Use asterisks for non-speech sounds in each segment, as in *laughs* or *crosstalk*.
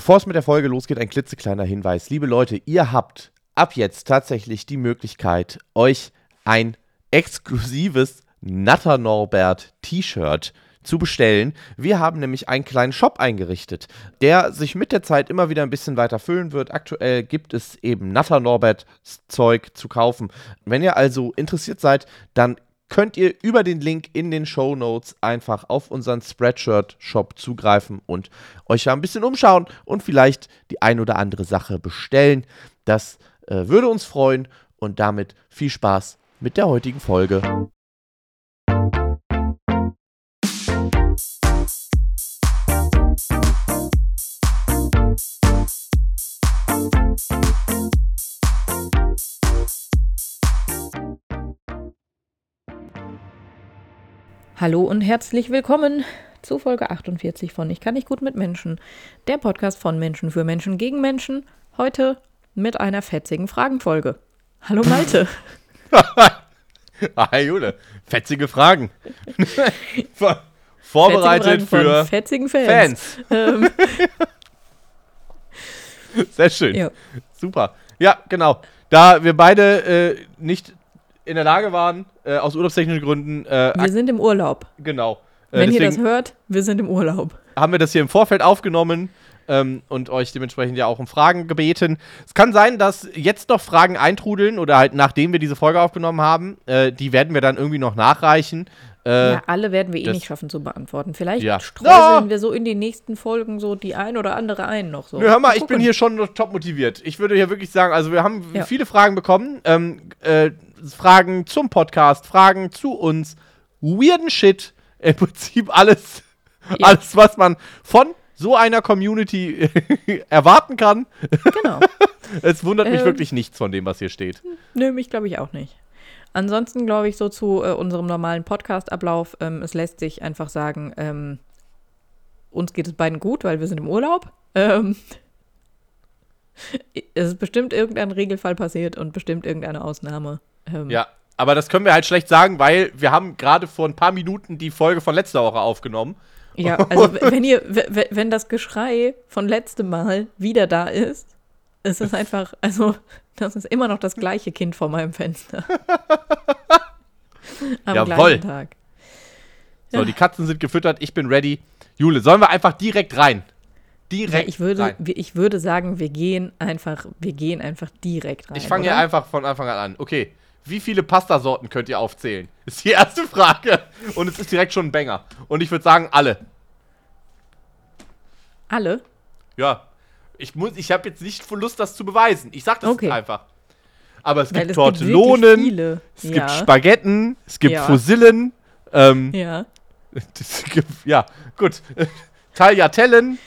Bevor es mit der Folge losgeht, ein klitzekleiner Hinweis. Liebe Leute, ihr habt ab jetzt tatsächlich die Möglichkeit, euch ein exklusives Natter Norbert T-Shirt zu bestellen. Wir haben nämlich einen kleinen Shop eingerichtet, der sich mit der Zeit immer wieder ein bisschen weiter füllen wird. Aktuell gibt es eben Natter Norbert Zeug zu kaufen. Wenn ihr also interessiert seid, dann könnt ihr über den Link in den Show Notes einfach auf unseren Spreadshirt-Shop zugreifen und euch ja ein bisschen umschauen und vielleicht die ein oder andere Sache bestellen. Das äh, würde uns freuen und damit viel Spaß mit der heutigen Folge. Hallo und herzlich willkommen zu Folge 48 von Ich kann nicht gut mit Menschen, der Podcast von Menschen für Menschen gegen Menschen. Heute mit einer fetzigen Fragenfolge. Hallo Malte. *laughs* Hi Jule, fetzige Fragen. *laughs* Vorbereitet Fetzige Fragen für fetzigen Fans. Fans. Ähm, *laughs* Sehr schön. ja. Super. Ja, genau. Da wir beide äh, nicht in der Lage waren, äh, aus urlaubstechnischen Gründen, äh, Wir sind im Urlaub. genau. Äh, Wenn ihr das hört, wir sind im Urlaub. haben wir das hier im Vorfeld aufgenommen ähm, und euch dementsprechend ja auch um Fragen gebeten. Es kann sein, dass jetzt noch Fragen eintrudeln oder halt nachdem wir diese Folge aufgenommen haben. Äh, die werden wir dann irgendwie noch nachreichen. Äh, ja, alle werden wir eh nicht schaffen zu beantworten. Vielleicht Ja. streuseln Ja. wir so in den nächsten Folgen so die ein oder andere ein noch so. Nö, hör mal, ich bin hier schon top motiviert. Ich würde hier wirklich sagen, also wir haben Ja. viele Fragen bekommen. Ähm, äh, Fragen zum Podcast, Fragen zu uns, weirden Shit. Im Prinzip alles, Ja. alles, was man von so einer Community *laughs* erwarten kann. Genau. *laughs* Es wundert mich Ähm. wirklich nichts von dem, was hier steht. Nö, mich glaube ich auch nicht. Ansonsten glaube ich so zu äh, unserem normalen Podcast-Ablauf, ähm, es lässt sich einfach sagen, ähm, uns geht es beiden gut, weil wir sind im Urlaub. Ähm, es ist bestimmt irgendein Regelfall passiert und bestimmt irgendeine Ausnahme. Ähm, Ja, aber das können wir halt schlecht sagen, weil wir haben gerade vor ein paar Minuten die Folge von letzter Woche aufgenommen. Ja, *laughs* also wenn ihr, wenn das Geschrei von letztem Mal wieder da ist, ist es einfach, also das ist immer noch das gleiche Kind vor meinem Fenster. *laughs* Am Jawohl. gleichen Tag. So, Ja. die Katzen sind gefüttert, ich bin ready. Jule, sollen wir einfach direkt rein? Ja, Direkt ich würde, rein. ich würde sagen, wir gehen einfach, wir gehen einfach direkt rein. Ich fange hier oder? einfach von Anfang an an. Okay, wie viele Pastasorten könnt ihr aufzählen? *laughs* Ist die erste Frage. Und es ist direkt schon ein Banger. Und ich würde sagen, alle. Alle? Ja. Ich, muss- ich habe jetzt nicht Lust, das zu beweisen. Ich sag das Okay. einfach. Aber es Weil gibt es Tortellonen, es ja. gibt Spagetten, es gibt Ja. Fusillen, ähm, Ja. *laughs* gibt, ja, gut. *laughs* Tagliatellen,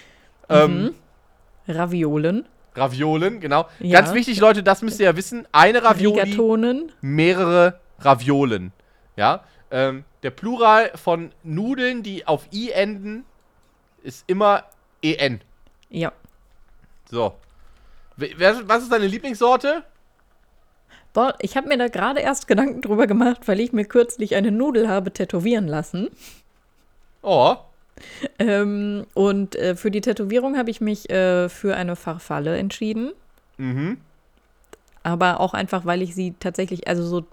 ähm, Mhm. Raviolen, Raviolen, genau. Ja. Ganz wichtig, Leute, das müsst ihr ja wissen. Eine Ravioli, Rigatonen. mehrere Raviolen. Ja, ähm, der Plural von Nudeln, die auf i enden, ist immer en. Ja. So. Was ist deine Lieblingssorte? Boah, ich habe mir da gerade erst Gedanken drüber gemacht, weil ich mir kürzlich eine Nudel habe tätowieren lassen. Oh, Ähm, und äh, für die Tätowierung habe ich mich äh, für eine Farfalle entschieden. mhm. Aber auch einfach, weil ich sie tatsächlich, also so,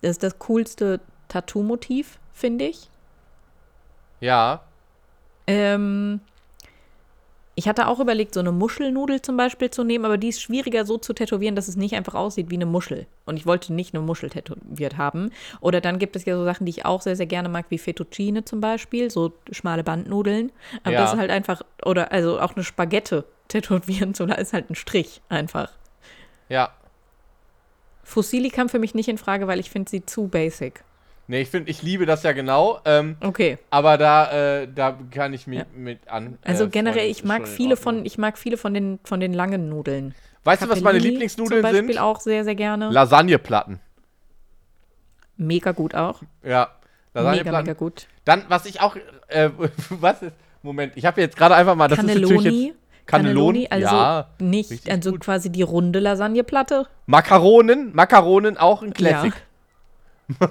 das ist das coolste Tattoo-Motiv, finde ich. Ja. Ähm, ich hatte auch überlegt, so eine Muschelnudel zum Beispiel zu nehmen, aber die ist schwieriger so zu tätowieren, dass es nicht einfach aussieht wie eine Muschel. Und ich wollte nicht eine Muschel tätowiert haben. Oder dann gibt es ja so Sachen, die ich auch sehr, sehr gerne mag, wie Fettuccine zum Beispiel, so schmale Bandnudeln. Aber Ja. das ist halt einfach, oder also auch eine Spagette tätowieren zu lassen, ist halt ein Strich einfach. Ja. Fusilli kam für mich nicht in Frage, weil ich finde sie zu basic. Nee, ich finde, ich liebe das ja genau. Ähm, Okay. aber da, äh, da kann ich mich Ja. mit an. Also äh, generell, freuen. ich mag viele von, ich mag viele von den, von den langen Nudeln. Weißt du, was meine Lieblingsnudeln zum Beispiel sind? auch sehr, sehr gerne. Lasagneplatten. mega gut auch. Ja. Mega, Lasagneplatten. mega gut. Dann, was ich auch, äh, *laughs* was ist, Moment, ich habe jetzt gerade einfach mal, das ist natürlich Cannelloni. jetzt, Cannelloni, also ja, nicht, also gut. quasi die runde Lasagneplatte. Makaronen, Makaronen auch ein Classic. Ja. *laughs*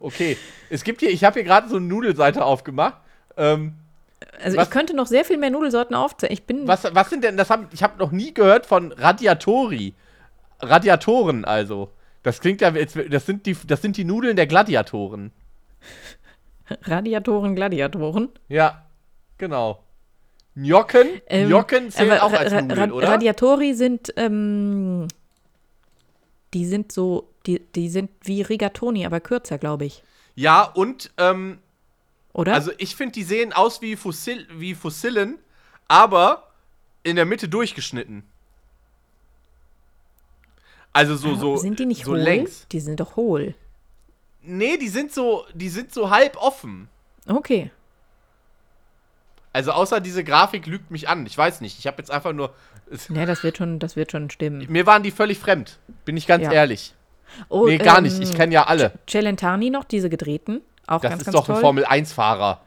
Okay, es gibt hier, ich habe hier gerade so eine Nudelseite aufgemacht. Ähm, Also Was- ich könnte noch sehr viel mehr Nudelsorten aufzählen. Ich bin. Was, was sind denn, das hab, ich habe noch nie gehört von Radiatori. Radiatoren also. Das klingt ja, das sind die, das sind die Nudeln der Gladiatoren. *laughs* Radiatoren, Gladiatoren. Ja, genau. Gnocchen, Ähm, Gnocchen zählen auch als Ra- Nudeln, Ra- oder? Radiatori sind, ähm, die sind so, die, die sind wie Rigatoni, aber kürzer, glaube ich. ja, und, ähm, Oder? also ich finde, die sehen aus wie, Fossil, wie Fossillen, aber in der Mitte durchgeschnitten. Also so, so, sind die nicht so hohl? längs. Die sind doch hohl. Nee, die sind so, die sind so halb offen. Okay. Also außer diese Grafik lügt mich an. Ich weiß nicht. Ich habe jetzt einfach nur. Ja, das wird schon, das wird schon stimmen. mir waren die völlig fremd. Bin ich ganz Ja. ehrlich. Oh, Nee, gar ähm, nicht. Ich kenne ja alle. Celentani noch, diese gedrehten. Auch Das ganz, ist ganz doch toll. ein Formel-1-Fahrer.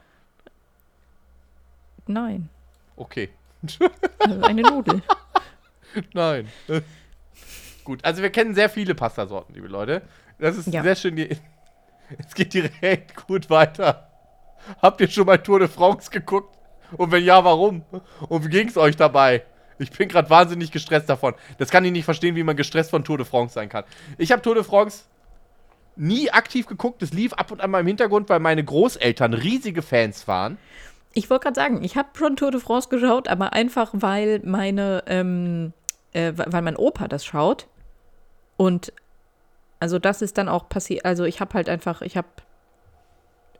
Nein, Okay. *laughs* eine Nudel. *laughs* Nein. *laughs* Gut, also wir kennen sehr viele Pastasorten, liebe Leute. Das ist Ja. sehr schön. Es geht direkt gut weiter. Habt ihr schon mal Tour de France geguckt? Und wenn ja, warum? Und wie ging es euch dabei? Ich bin gerade wahnsinnig gestresst davon. Das kann ich nicht verstehen, wie man gestresst von Tour de France sein kann. Ich habe Tour de France nie aktiv geguckt. Es lief ab und an mal im Hintergrund, weil meine Großeltern riesige Fans waren. Ich wollte gerade sagen, ich habe schon Tour de France geschaut, aber einfach, weil meine, ähm, äh, weil mein Opa das schaut. Und also das ist dann auch passiert. Also ich habe halt einfach, ich habe,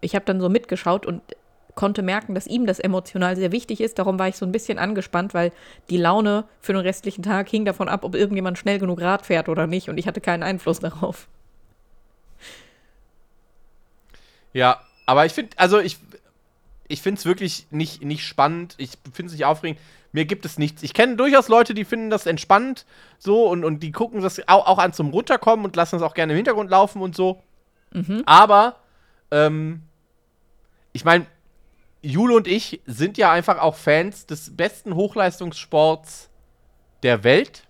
ich habe dann so mitgeschaut und konnte merken, dass ihm das emotional sehr wichtig ist. Darum war ich so ein bisschen angespannt, weil die Laune für den restlichen Tag hing davon ab, ob irgendjemand schnell genug Rad fährt oder nicht. Und ich hatte keinen Einfluss darauf. Ja, aber ich finde, also ich, ich finde es wirklich nicht, nicht spannend. Ich finde es nicht aufregend. Mir gibt es nichts. Ich kenne durchaus Leute, die finden das entspannend so und, und die gucken das auch, auch an zum Runterkommen und lassen es auch gerne im Hintergrund laufen und so. Aber, ähm, ich meine, Jule und ich sind ja einfach auch Fans des besten Hochleistungssports der Welt.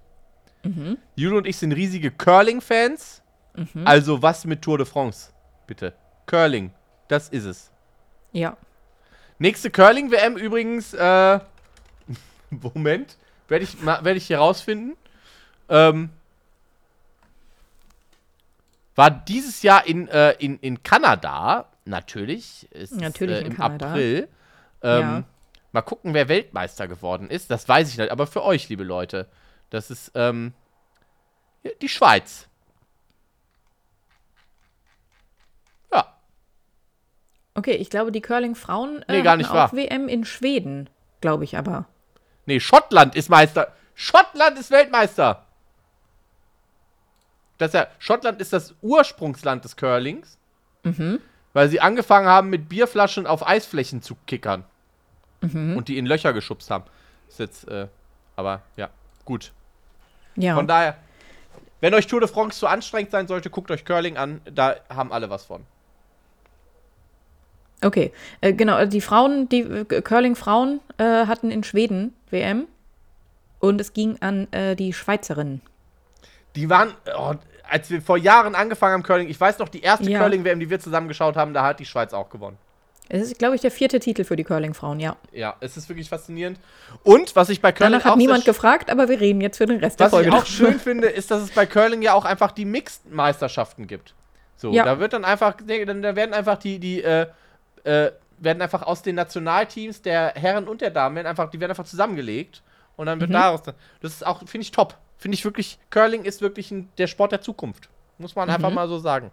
Jule und ich sind riesige Curling-Fans. Also was mit Tour de France? Bitte. Curling. Das ist es. Ja. Nächste Curling-WM übrigens, äh, *laughs* Moment, werde ich, werd ich hier rausfinden. Ähm, war dieses Jahr in, äh, in, in Kanada, natürlich. Ist, Natürlich äh, im. April. Ähm, Ja. Mal gucken, wer Weltmeister geworden ist. Das weiß ich nicht. Aber für euch, liebe Leute, das ist ähm, die Schweiz. Ja. Okay, ich glaube, die Curling-Frauen äh, Nee, gar hatten nicht auch wahr. WM in Schweden, glaube ich aber. Nee, Schottland ist Meister. Schottland ist Weltmeister. Das ist ja, Schottland ist das Ursprungsland des Curlings. Weil sie angefangen haben, mit Bierflaschen auf Eisflächen zu kickern. Und die in Löcher geschubst haben. Ist jetzt, äh, aber ja, gut. Ja. Von daher, wenn euch Tour de France zu anstrengend sein sollte, guckt euch Curling an. Da haben alle was von. Okay, äh, genau, also die Frauen, die äh, Curling-Frauen äh, hatten in Schweden WM und es ging an äh, die Schweizerinnen. Die waren, oh, als wir vor Jahren angefangen haben, Curling, ich weiß noch, die erste Ja. Curling-WM, die wir zusammen geschaut haben, da hat die Schweiz auch gewonnen. Es ist, glaube ich, der vierte Titel für die Curling-Frauen, ja. Ja, es ist wirklich faszinierend. Und was ich bei Curling Danach hat auch niemand gefragt, aber wir reden jetzt für den Rest der was Folge. ich auch schön finde, ist, dass es bei Curling ja auch einfach die Mixed-Meisterschaften gibt. So, Ja. da wird dann einfach, da werden einfach die, die, äh, äh, werden einfach aus den Nationalteams der Herren und der Damen, einfach, die werden einfach zusammengelegt und dann wird Mhm. daraus, das ist auch, finde ich top. Finde ich wirklich, Curling ist wirklich ein, der Sport der Zukunft. Muss man einfach Mhm. mal so sagen.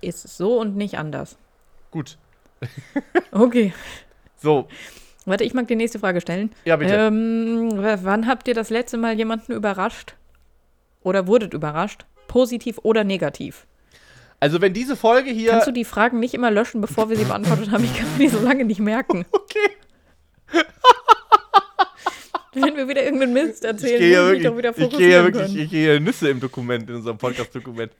Ist so und nicht anders. Gut. *laughs* Okay. So, Warte, ich mag die nächste Frage stellen. ja bitte. Ähm, wann habt ihr das letzte Mal jemanden überrascht? Oder wurdet überrascht? Positiv oder negativ? Also wenn diese Folge hier. Kannst du die Fragen nicht immer löschen, bevor wir sie beantwortet haben? Ich kann die so lange nicht merken. *laughs* okay. *laughs* *laughs* Wenn wir wieder irgendeinen Mist Ich erzählen, gehe ja ich wirklich, doch wieder ich gehe ja wirklich, ich gehe Nüsse im Dokument, in unserem Podcast-Dokument.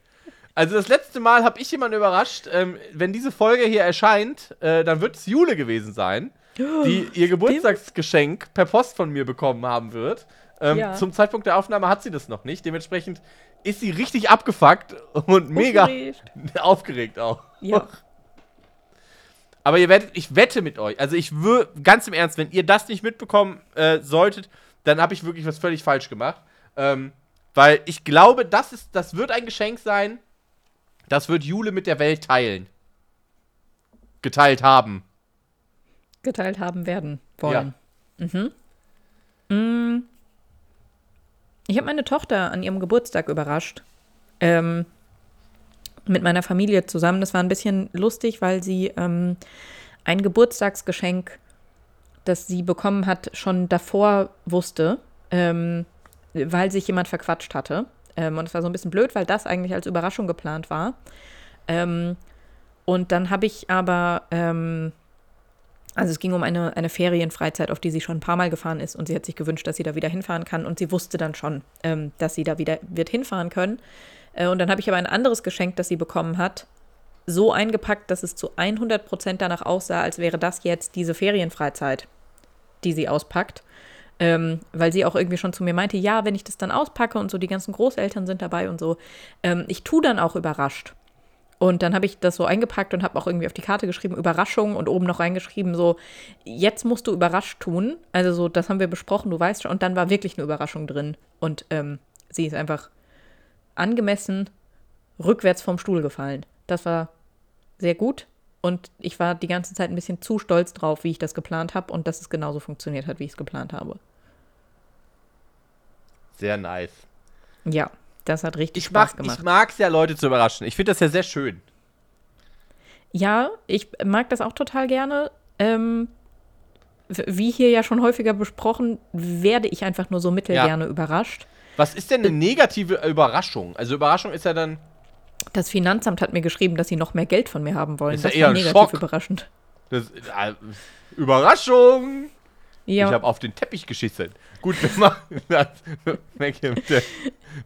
Also das letzte Mal habe ich jemanden überrascht. Ähm, wenn diese Folge hier erscheint, äh, dann wird es Jule gewesen sein, die ihr Geburtstagsgeschenk per Post von mir bekommen haben wird. Ähm, Ja. Zum Zeitpunkt der Aufnahme hat sie das noch nicht. Dementsprechend ist sie richtig abgefuckt und mega Aufgeregt. *laughs* aufgeregt auch. Ja. Aber ihr werdet, ich wette mit euch, also ich würde, ganz im Ernst, wenn ihr das nicht mitbekommen äh, solltet, dann habe ich wirklich was völlig falsch gemacht. Ähm, weil ich glaube, das, ist, das wird ein Geschenk sein, das wird Jule mit der Welt teilen. Geteilt haben. Geteilt haben werden wollen. Ja. Mhm. Mm. Ich habe meine Tochter an ihrem Geburtstag überrascht. Ähm, mit meiner Familie zusammen. Das war ein bisschen lustig, weil sie ähm, ein Geburtstagsgeschenk, das sie bekommen hat, schon davor wusste, ähm, weil sich jemand verquatscht hatte. Ähm, und es war so ein bisschen blöd, weil das eigentlich als Überraschung geplant war. Ähm, und dann habe ich aber, ähm, also es ging um eine, eine Ferienfreizeit, auf die sie schon ein paar Mal gefahren ist und sie hat sich gewünscht, dass sie da wieder hinfahren kann und sie wusste dann schon, ähm, dass sie da wieder wird hinfahren können. Äh, und dann habe ich aber ein anderes Geschenk, das sie bekommen hat, so eingepackt, dass es zu 100 Prozent danach aussah, als wäre das jetzt diese Ferienfreizeit, die sie auspackt. Ähm, weil sie auch irgendwie schon zu mir meinte, ja, wenn ich das dann auspacke und so, die ganzen Großeltern sind dabei und so, ähm, ich tue dann auch überrascht. Und dann habe ich das so eingepackt und habe auch irgendwie auf die Karte geschrieben, Überraschung und oben noch reingeschrieben, so, jetzt musst du überrascht tun. Also so, das haben wir besprochen, du weißt schon. Und dann war wirklich eine Überraschung drin. Und ähm, sie ist einfach angemessen rückwärts vom Stuhl gefallen. Das war sehr gut. Und ich war die ganze Zeit ein bisschen zu stolz drauf, wie ich das geplant habe und dass es genauso funktioniert hat, wie ich es geplant habe. Sehr nice. Ja, das hat richtig ich Spaß mag, gemacht. Ich mag es ja, Leute zu überraschen. Ich finde das ja sehr schön. Ja, ich mag das auch total gerne. Ähm, wie hier ja schon häufiger besprochen, werde ich einfach nur so mittelgerne ja. überrascht. Was ist denn eine negative Überraschung? Also Überraschung ist ja dann. Das Finanzamt hat mir geschrieben, dass sie noch mehr Geld von mir haben wollen. Ist ja das eher ein negativ Schock. überraschend. Das, äh, Überraschung! Ja. Ich habe auf den Teppich geschissen. Gut, wir machen das.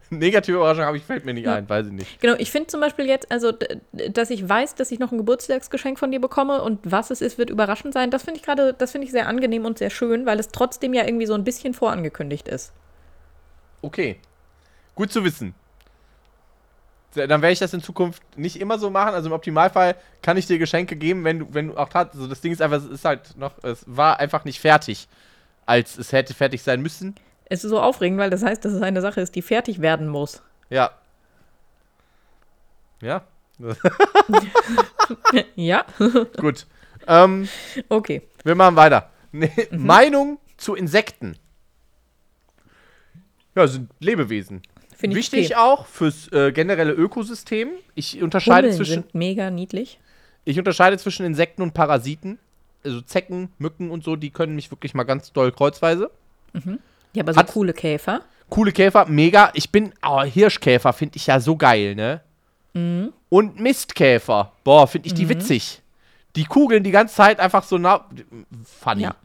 Negative Überraschung habe ich, fällt mir nicht ein, weiß ich nicht. Genau, ich finde zum Beispiel jetzt, also, dass ich weiß, dass ich noch ein Geburtstagsgeschenk von dir bekomme und was es ist, wird überraschend sein. Das finde ich gerade, das finde ich sehr angenehm und sehr schön, weil es trotzdem ja irgendwie so ein bisschen vorangekündigt ist. Okay. Gut zu wissen. Dann werde ich das in Zukunft nicht immer so machen. Also im Optimalfall kann ich dir Geschenke geben, wenn du, wenn du auch tat. Also das Ding ist einfach, es ist halt noch, es war einfach nicht fertig, als es hätte fertig sein müssen. Es ist so aufregend, weil das heißt, dass es eine Sache ist, die fertig werden muss. Ja. Ja. *laughs* ja. Gut. Ähm, okay. Wir machen weiter. Mhm. Meinung zu Insekten. Ja, sind Lebewesen. Find Wichtig okay. auch fürs äh, generelle Ökosystem. Ich unterscheide Hummeln zwischen. sind mega niedlich. Ich unterscheide zwischen Insekten und Parasiten. Also Zecken, Mücken und so, die können mich wirklich mal ganz doll kreuzweise. Mhm. Ja, aber so Hat, coole Käfer. Coole Käfer, mega. Ich bin. Oh, Hirschkäfer finde ich ja so geil, ne? Mhm. Und Mistkäfer. Boah, finde ich die mhm. witzig. Die kugeln die ganze Zeit einfach so nah. Funny. Ja.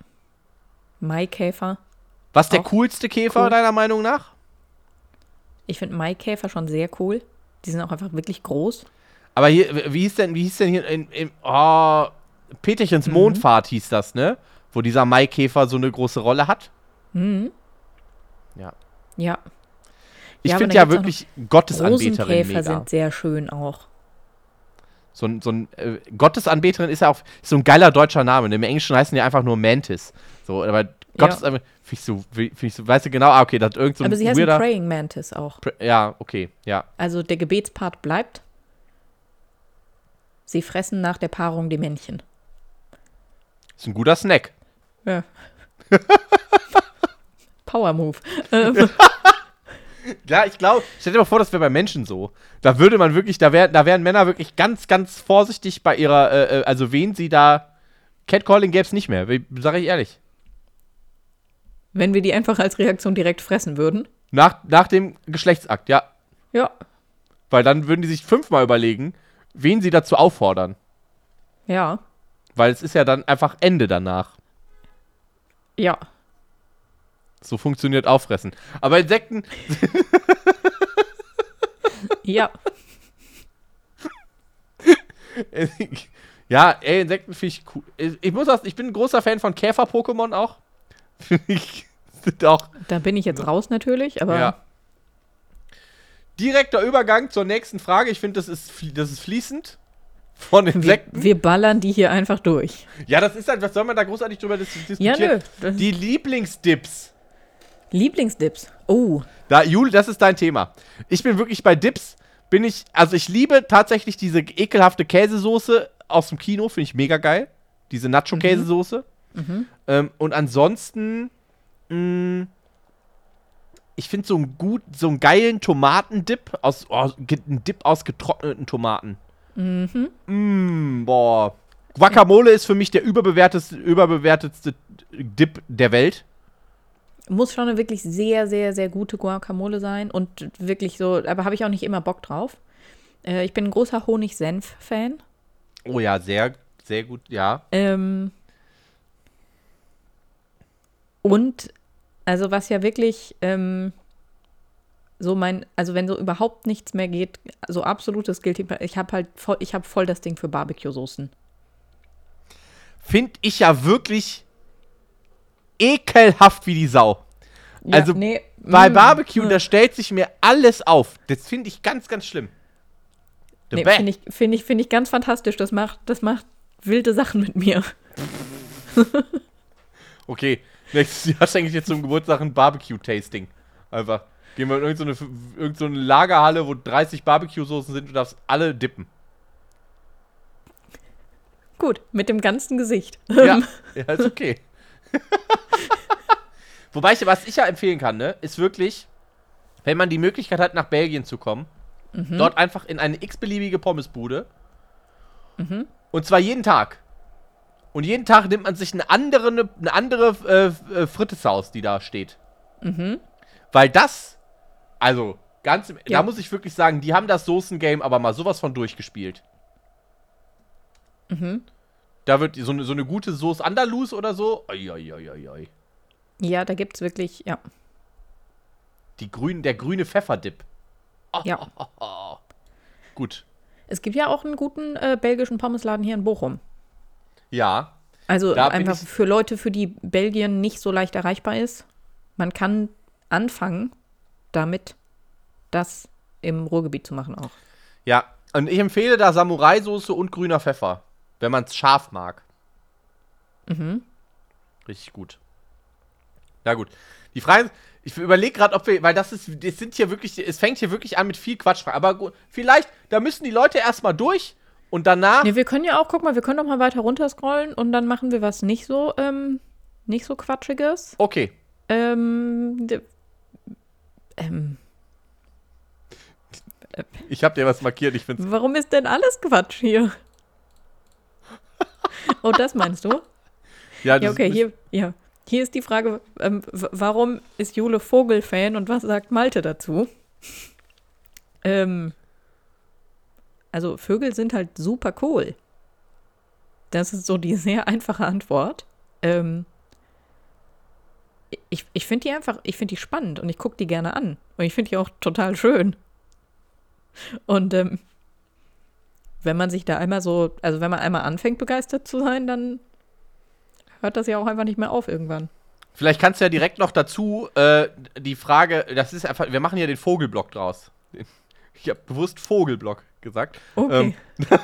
Maikäfer. Was der coolste Käfer cool. deiner Meinung nach? Ich finde Maikäfer schon sehr cool. Die sind auch einfach wirklich groß. Aber hier, wie hieß denn, wie hieß denn hier in, in oh, Peterchens mhm. Mondfahrt hieß das, ne? Wo dieser Maikäfer so eine große Rolle hat. Mhm. Ja. Ja. Ich ja, finde ja wirklich Gottesanbeterin mega. sind sehr schön auch. So ein, so ein äh, Gottesanbeterin ist ja auch so ein geiler deutscher Name. Im Englischen heißen die einfach nur Mantis. So, aber Gottes ja. Finde ich, so, find ich so, weißt du genau, ah, okay, das irgend so Aber sie heißt Praying Mantis auch. ja, okay, ja. Also der Gebetspart bleibt. Sie fressen nach der Paarung die Männchen. Ist ein guter Snack. Ja. *laughs* Power Move. *laughs* Ja, ich glaube, stell dir mal vor, das wäre bei Menschen so. Da würde man wirklich, da, wär, da wären Männer wirklich ganz, ganz vorsichtig bei ihrer, äh, äh also wen sie da. Catcalling gäbe es nicht mehr, sage ich ehrlich. Wenn wir die einfach als Reaktion direkt fressen würden? Nach, nach dem Geschlechtsakt, ja. Ja. Weil dann würden die sich fünfmal überlegen, wen sie dazu auffordern. Ja. Weil es ist ja dann einfach Ende danach. Ja. So funktioniert Auffressen. Aber Insekten. *laughs* ja. *laughs* ja, ey, Insekten finde ich cool. Ich muss sagen, ich bin ein großer Fan von Käfer-Pokémon auch. Auch. Da bin ich jetzt raus natürlich, aber. Ja. Direkter Übergang zur nächsten Frage. Ich finde, das ist, das ist fließend. von Wir, Insekten. wir ballern die hier einfach durch. Ja, das ist halt, was soll man da großartig drüber dis Ja, diskutieren? nö. Das Die Lieblingsdips. Lieblingsdips. Oh, Da, Jul, das ist dein Thema. Ich bin wirklich bei Dips, bin ich, also ich liebe tatsächlich diese ekelhafte Käsesoße aus dem Kino, finde ich mega geil. Diese Nacho-Käsesoße. Ähm, und ansonsten, mh, ich finde so einen gut, so einen geilen Tomatendip aus, oh, ge- ein Dip aus getrockneten Tomaten. Mhm. Mm, boah. Guacamole ist für mich der überbewertetste, überbewertetste Dip der Welt. muss schon eine wirklich sehr, sehr, sehr gute Guacamole sein und wirklich so, aber habe ich auch nicht immer Bock drauf. Äh, ich bin ein großer Honig-Senf-Fan. Oh ja, sehr, sehr gut, ja. Ähm, und also was ja wirklich ähm, so mein, also wenn so überhaupt nichts mehr geht, so absolutes Guilty ich habe halt voll, ich habe voll das Ding für Barbecue-Soßen. finde ich ja wirklich ekelhaft wie die Sau. Ja, Also, nee, Bei mm, Barbecue, mm. da stellt sich mir alles auf. Das finde ich ganz, ganz schlimm. The Nee, finde ich, finde ich, finde ich ganz fantastisch. Das macht, das macht wilde Sachen mit mir. Okay, nächstes Jahr schenke ich jetzt zum Geburtstag ein Barbecue-Tasting. Einfach. Gehen wir in irgendeine, so irgend so Lagerhalle, wo 30 Barbecue-Soßen sind und darfst alle dippen. Gut, mit dem ganzen Gesicht. Ja, ja ist okay. *laughs* Wobei ich, was ich ja empfehlen kann, ne, ist wirklich, wenn man die Möglichkeit hat, nach Belgien zu kommen, dort einfach in eine x-beliebige Pommesbude. Und zwar jeden Tag. Und jeden Tag nimmt man sich eine andere, eine andere äh, äh, Fritteshaus, die da steht. Weil das, also, ganz, im- Ja. da muss ich wirklich sagen, die haben das Soßen-Game aber mal sowas von durchgespielt. Da wird so eine, so eine gute Soße Andalus oder so. Oi, oi, oi. Ja, da gibt es wirklich, ja. Die grün, der grüne Pfefferdip. ja. Gut. Es gibt ja auch einen guten äh, belgischen Pommesladen hier in Bochum. Ja. Also Da einfach für Leute, für die Belgien nicht so leicht erreichbar ist. Man kann anfangen damit, das im Ruhrgebiet zu machen auch. Ja. Und ich empfehle da Samurai-Soße und grüner Pfeffer. Wenn man es scharf mag. Mhm. Richtig gut. Ja, gut. Die Frage ist, ich überlege gerade, ob wir, weil das ist, das sind hier wirklich, es fängt hier wirklich an mit viel Quatsch. Aber gut, vielleicht, da müssen die Leute erstmal durch und danach. Nee, wir können ja auch, guck mal, wir können doch mal weiter runterscrollen und dann machen wir was nicht so, ähm, nicht so Quatschiges. Okay. Ähm, ähm, Ich habe dir was markiert, ich finde warum ist denn alles Quatsch hier? oh, das meinst du? Ja, Ja, okay, ist- hier, ja. Hier ist die Frage, ähm, warum ist Jule Vogel-Fan und was sagt Malte dazu? ähm, also Vögel sind halt super cool. Das ist so die *laughs* sehr einfache Antwort. Ähm, ich ich finde die einfach, ich finde die spannend und ich gucke die gerne an. Und ich finde die auch total schön. Und ähm, wenn man sich da einmal so, also wenn man einmal anfängt begeistert zu sein, dann hört das ja auch einfach nicht mehr auf irgendwann. Vielleicht kannst du ja direkt noch dazu äh, die Frage, das ist einfach, wir machen ja den Vogelblock draus. Ich habe bewusst Vogelblock gesagt. Okay. Ähm. *laughs*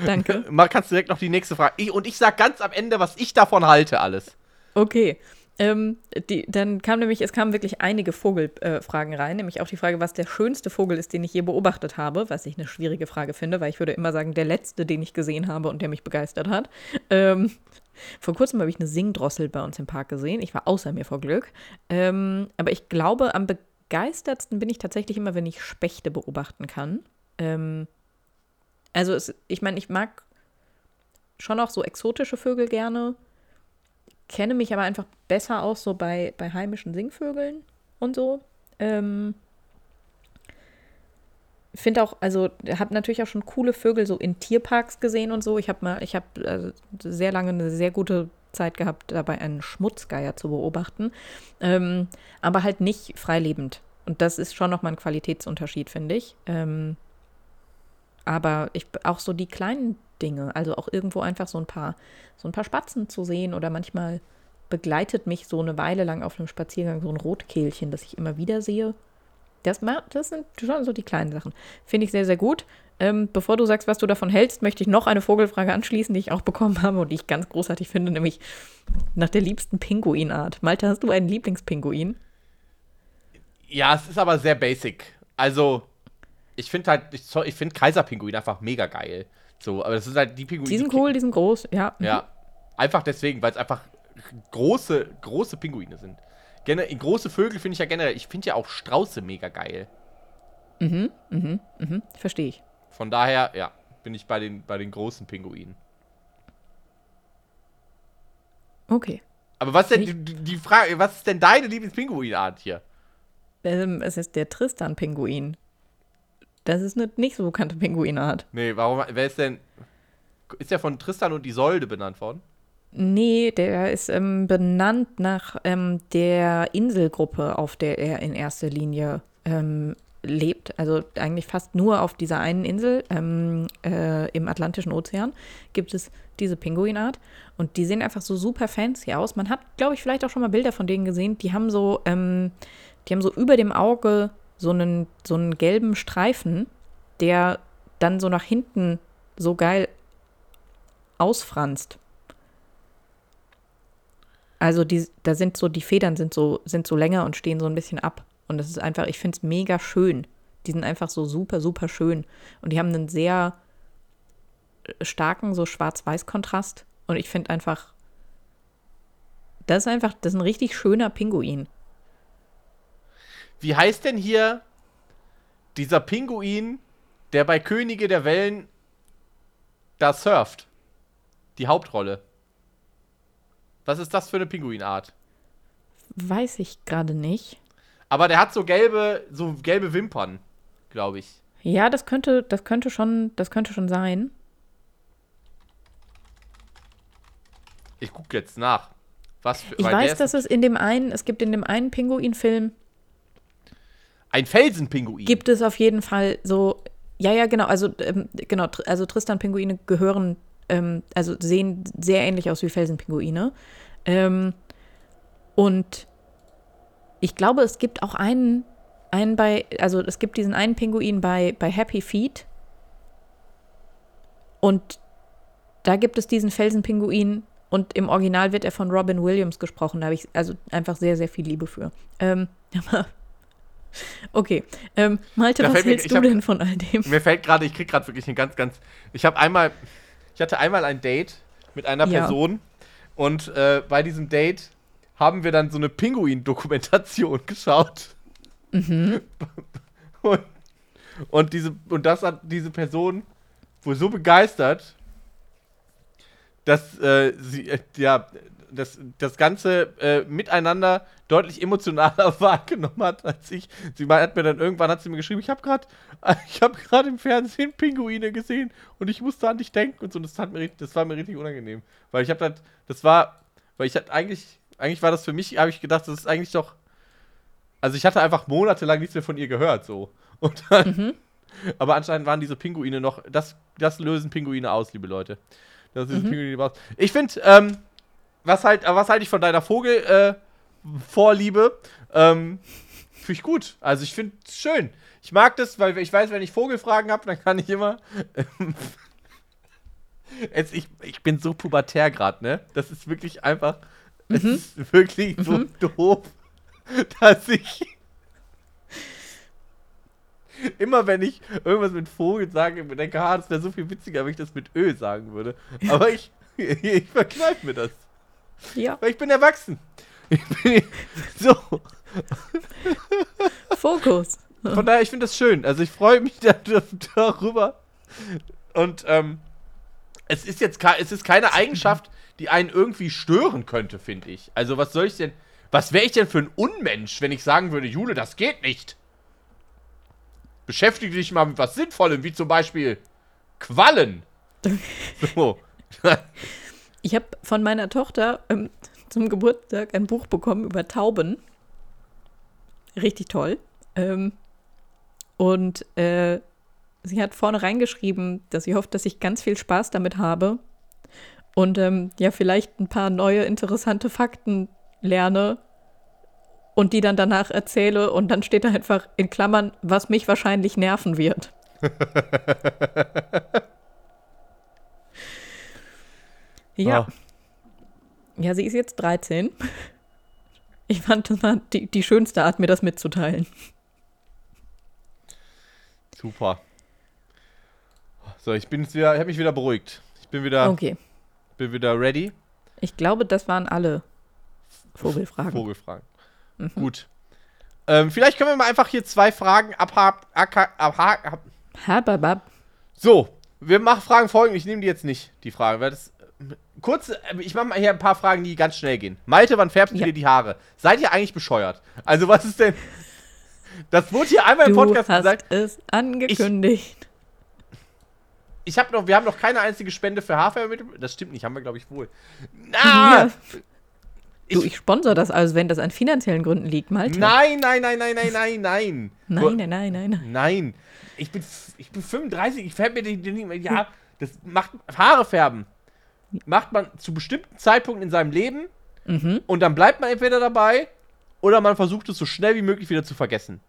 *laughs* Danke. Mal kannst du direkt noch die nächste Frage. Ich, und ich sag ganz am Ende, was ich davon halte, alles. Okay. Ähm, die, dann kam nämlich, es kamen wirklich einige Vogelfragen äh, rein, nämlich auch die Frage, was der schönste Vogel ist, den ich je beobachtet habe, was ich eine schwierige Frage finde, weil ich würde immer sagen, der letzte, den ich gesehen habe und der mich begeistert hat. Ähm, vor kurzem habe ich eine Singdrossel bei uns im Park gesehen. Ich war außer mir vor Glück. Ähm, aber ich glaube, am begeistertsten bin ich tatsächlich immer, wenn ich Spechte beobachten kann. Ähm, also, es, ich meine, ich mag schon auch so exotische Vögel gerne kenne mich aber einfach besser aus so bei, bei heimischen Singvögeln und so. Ähm, finde auch, also habe natürlich auch schon coole Vögel so in Tierparks gesehen und so. Ich habe mal, ich habe äh, sehr lange eine sehr gute Zeit gehabt, dabei einen Schmutzgeier zu beobachten, ähm, aber halt nicht freilebend. Und das ist schon nochmal ein Qualitätsunterschied, finde ich. Ähm, aber ich auch so die kleinen Dinge, also auch irgendwo einfach so ein paar, so ein paar Spatzen zu sehen oder manchmal begleitet mich so eine Weile lang auf einem Spaziergang so ein Rotkehlchen, das ich immer wieder sehe. Das, das sind schon so die kleinen Sachen. Finde ich sehr, sehr gut. ähm, bevor du sagst, was du davon hältst, möchte ich noch eine Vogelfrage anschließen, die ich auch bekommen habe und die ich ganz großartig finde, nämlich nach der liebsten Pinguinart. Malte, hast du einen Lieblingspinguin? Ja, es ist aber sehr basic. Also, ich finde halt, ich, ich finde Kaiserpinguin einfach mega geil. So, aber das sind halt die Pinguine. Die sind cool, die sind groß, ja. Ja. Einfach deswegen, weil es einfach große, große Pinguine sind. Gener große Vögel finde ich ja generell, ich finde ja auch Strauße mega geil. Mhm, mhm, mhm, verstehe ich. Von daher, ja, bin ich bei den, bei den großen Pinguinen. Okay. Aber was ist denn die, die Frage, was ist denn deine Lieblingspinguinart hier? Ähm, es ist der Tristan-Pinguin. Das ist eine nicht so bekannte Pinguinart. Nee, warum, wer ist denn, ist der von Tristan und Isolde benannt worden? Nee, der ist ähm, benannt nach ähm, der Inselgruppe, auf der er in erster Linie ähm, lebt. Also eigentlich fast nur auf dieser einen Insel ähm, äh, im Atlantischen Ozean gibt es diese Pinguinart. Und die sehen einfach so super fancy aus. Man hat, glaube ich, vielleicht auch schon mal Bilder von denen gesehen. Die haben so, ähm, die haben so über dem Auge so einen, so einen gelben Streifen, der dann so nach hinten so geil ausfranst. Also die, da sind so, die Federn sind so, sind so länger und stehen so ein bisschen ab. Und das ist einfach, ich finde es mega schön. Die sind einfach so super, super schön. Und die haben einen sehr starken, so Schwarz-Weiß-Kontrast. Und ich finde einfach, das ist einfach, das ist ein richtig schöner Pinguin. Wie heißt denn hier dieser Pinguin, der bei Könige der Wellen da surft? Die Hauptrolle. Was ist das für eine Pinguinart? Weiß ich gerade nicht. Aber der hat so gelbe, so gelbe Wimpern, glaube ich. Ja, das könnte, das könnte schon, das könnte schon sein. Ich gucke jetzt nach. Was für, ich weiß, dass es in dem einen, es gibt in dem einen Pinguin-Film. Ein Felsenpinguin. Gibt es auf jeden Fall so. Ja, ja, genau. Also, ähm, genau. Also Tristan-Pinguine gehören ähm, also sehen sehr ähnlich aus wie Felsenpinguine. Ähm, und ich glaube, es gibt auch einen, einen bei, also es gibt diesen einen Pinguin bei, bei Happy Feet. Und da gibt es diesen Felsenpinguin und im Original wird er von Robin Williams gesprochen. Da habe ich also einfach sehr, sehr viel Liebe für. Ähm, *laughs* okay. Ähm, Malte, da was hältst mir, du hab, denn von all dem? Mir fällt gerade, ich kriege gerade wirklich eine ganz, ganz. Ich habe einmal, ich hatte einmal ein Date mit einer ja. Person und äh, bei diesem Date haben wir dann so eine Pinguin-Dokumentation *laughs* geschaut. Mhm. Und, und, diese, und das hat diese Person wohl so begeistert, dass äh, sie, äh, ja, das, das Ganze äh, miteinander deutlich emotionaler *laughs* wahrgenommen hat als ich. Sie hat mir dann irgendwann hat sie mir geschrieben, ich habe gerade *laughs* ich habe gerade im Fernsehen Pinguine gesehen und ich musste an dich denken und so. Das, hat mir, das war mir richtig unangenehm, weil ich habe das, das war, weil ich hatte eigentlich, eigentlich war das für mich, habe ich gedacht, das ist eigentlich doch, also ich hatte einfach monatelang nichts mehr von ihr gehört so *laughs* und dann, mhm. aber anscheinend waren diese Pinguine noch, das, das lösen Pinguine aus, liebe Leute. Das ist mhm. Pinguine aus. Ich finde, ähm, was halt, was halt ich von deiner Vogel-Vorliebe? Äh, ähm, finde ich gut. Also ich finde es schön. Ich mag das, weil ich weiß, wenn ich Vogelfragen habe, dann kann ich immer. *laughs* Es, ich, ich bin so pubertär gerade, ne? Das ist wirklich einfach. Mhm. Es ist wirklich mhm. so doof, *laughs* dass ich. Immer wenn ich irgendwas mit Vogel sage, denke, ah, das wäre so viel witziger, wenn ich das mit Ö sagen würde. Aber ich, *laughs* ich verkneife mir das. Ja. Weil ich bin erwachsen. Ich bin *laughs* so. Fokus. Von daher, ich finde das schön. Also ich freue mich da, darüber. Und ähm, es ist jetzt es ist keine Eigenschaft, die einen irgendwie stören könnte, finde ich. Also was soll ich denn. Was wäre ich denn für ein Unmensch, wenn ich sagen würde, Jule, das geht nicht? Beschäftige dich mal mit was Sinnvollem, wie zum Beispiel Quallen. *laughs* So. *laughs* Ich habe von meiner Tochter ähm, zum Geburtstag ein Buch bekommen über Tauben. Richtig toll. Ähm, und äh, sie hat vorne reingeschrieben, dass sie hofft, dass ich ganz viel Spaß damit habe. Und ähm, ja, vielleicht ein paar neue interessante Fakten lerne und die dann danach erzähle. Und dann steht da einfach in Klammern, was mich wahrscheinlich nerven wird. *laughs* ja. Ja, sie ist jetzt 13. Ich fand das war die, die schönste Art, mir das mitzuteilen. Super. So, ich bin jetzt wieder, ich habe mich wieder beruhigt. Ich bin wieder, Okay. bin wieder ready. Ich glaube, das waren alle Vogelfragen. Vogelfragen. Gut. Ähm, vielleicht können wir mal einfach hier zwei Fragen abhaken. abhaken ab, so, wir machen Fragen folgen. Ich nehme die jetzt nicht, die Fragen, weil das. Kurz, äh, ich mache mal hier ein paar Fragen, die ganz schnell gehen. Malte, wann färbst du Ja. dir die Haare? Seid ihr eigentlich bescheuert? Also, was ist denn. Das wurde hier einmal im Du Podcast hast gesagt. es angekündigt. Ich habe noch, wir haben noch keine einzige Spende für Haarfärbemittel. Das stimmt nicht, haben wir, glaube ich, wohl. Na! Ja. Du, ich sponsor das also, wenn das an finanziellen Gründen liegt, Malte. Nein, nein, nein, nein, nein, nein, nein. Nein, nein, nein, nein, nein. Nein. Ich bin, ich bin 35, ich färbe mir die, die mehr. Ja, das macht Haare färben. Macht man zu bestimmten Zeitpunkten in seinem Leben Mhm. und dann bleibt man entweder dabei oder man versucht es so schnell wie möglich wieder zu vergessen.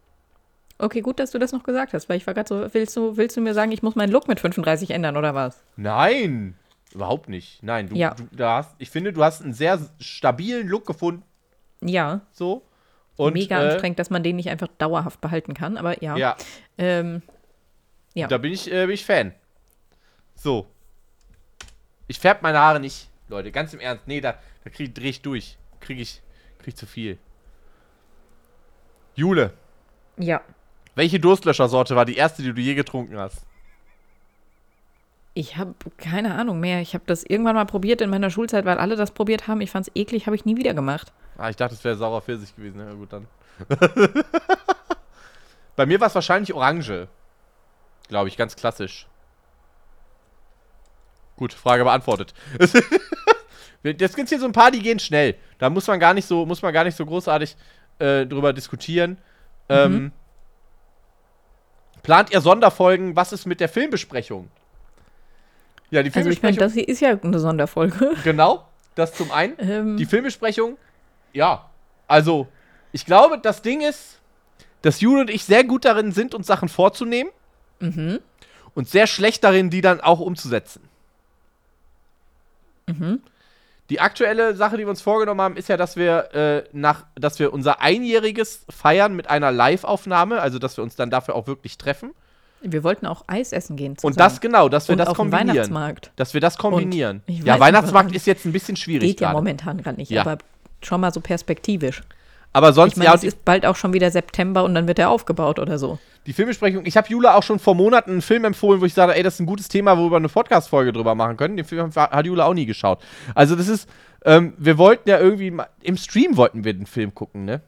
Okay, gut, dass du das noch gesagt hast, weil ich war gerade so, willst du, willst du mir sagen, ich muss meinen Look mit 35 ändern oder was? Nein, überhaupt nicht. Nein, du, Ja. du da hast, ich finde, du hast einen sehr stabilen Look gefunden, Ja, so. Und, mega äh, anstrengend, dass man den nicht einfach dauerhaft behalten kann, aber ja. Ja, Ähm, ja. da bin ich, äh, bin ich Fan. So. Ich färbe meine Haare nicht, Leute, ganz im Ernst. Nee, da, da krieg, dreh ich durch. Krieg ich, krieg ich zu viel. Jule, ja. welche Durstlöschersorte war die erste, die du je getrunken hast? Ich habe keine Ahnung mehr. Ich habe das irgendwann mal probiert in meiner Schulzeit, weil alle das probiert haben. Ich fand es eklig, habe ich nie wieder gemacht. Ah, ich dachte, es wäre saurer Pfirsich gewesen. Ja, gut, dann. *laughs* Bei mir war es wahrscheinlich Orange. Glaube ich, ganz klassisch. Gut, Frage beantwortet. *laughs* Jetzt gibt hier so ein paar, die gehen schnell. Da muss man gar nicht so, muss man gar nicht so großartig äh, drüber diskutieren. Ähm, plant ihr Sonderfolgen? Was ist mit der Filmbesprechung? Ja, die Also ich meine, Filmbesprechung. das hier ist ja eine Sonderfolge. genau, das zum einen. Ähm, Die Filmbesprechung, ja. Also, ich glaube, das Ding ist, dass Jule und ich sehr gut darin sind, uns Sachen vorzunehmen. mhm. Und sehr schlecht darin, die dann auch umzusetzen. Mhm. Die aktuelle Sache, die wir uns vorgenommen haben, ist ja, dass wir äh, nach, dass wir unser Einjähriges feiern mit einer Live-Aufnahme, also dass wir uns dann dafür auch wirklich treffen. Wir wollten auch Eis essen gehen Und das genau, dass wir Und das auf kombinieren. Weihnachtsmarkt. Dass wir das kombinieren. Ja, nicht, Weihnachtsmarkt warum. ist jetzt ein bisschen schwierig Geht ja gerade. momentan gerade nicht, Ja. aber schon mal so perspektivisch. Aber sonst, Ich meine, ja, es ist bald auch schon wieder September und dann wird er aufgebaut oder so. Die Filmbesprechung, ich habe Jula auch schon vor Monaten einen Film empfohlen, wo ich sage, ey, das ist ein gutes Thema, wo wir eine Podcast-Folge drüber machen können. Den Film hat Jula auch nie geschaut. Also das ist, ähm, wir wollten ja irgendwie, mal, im Stream wollten wir den Film gucken, ne?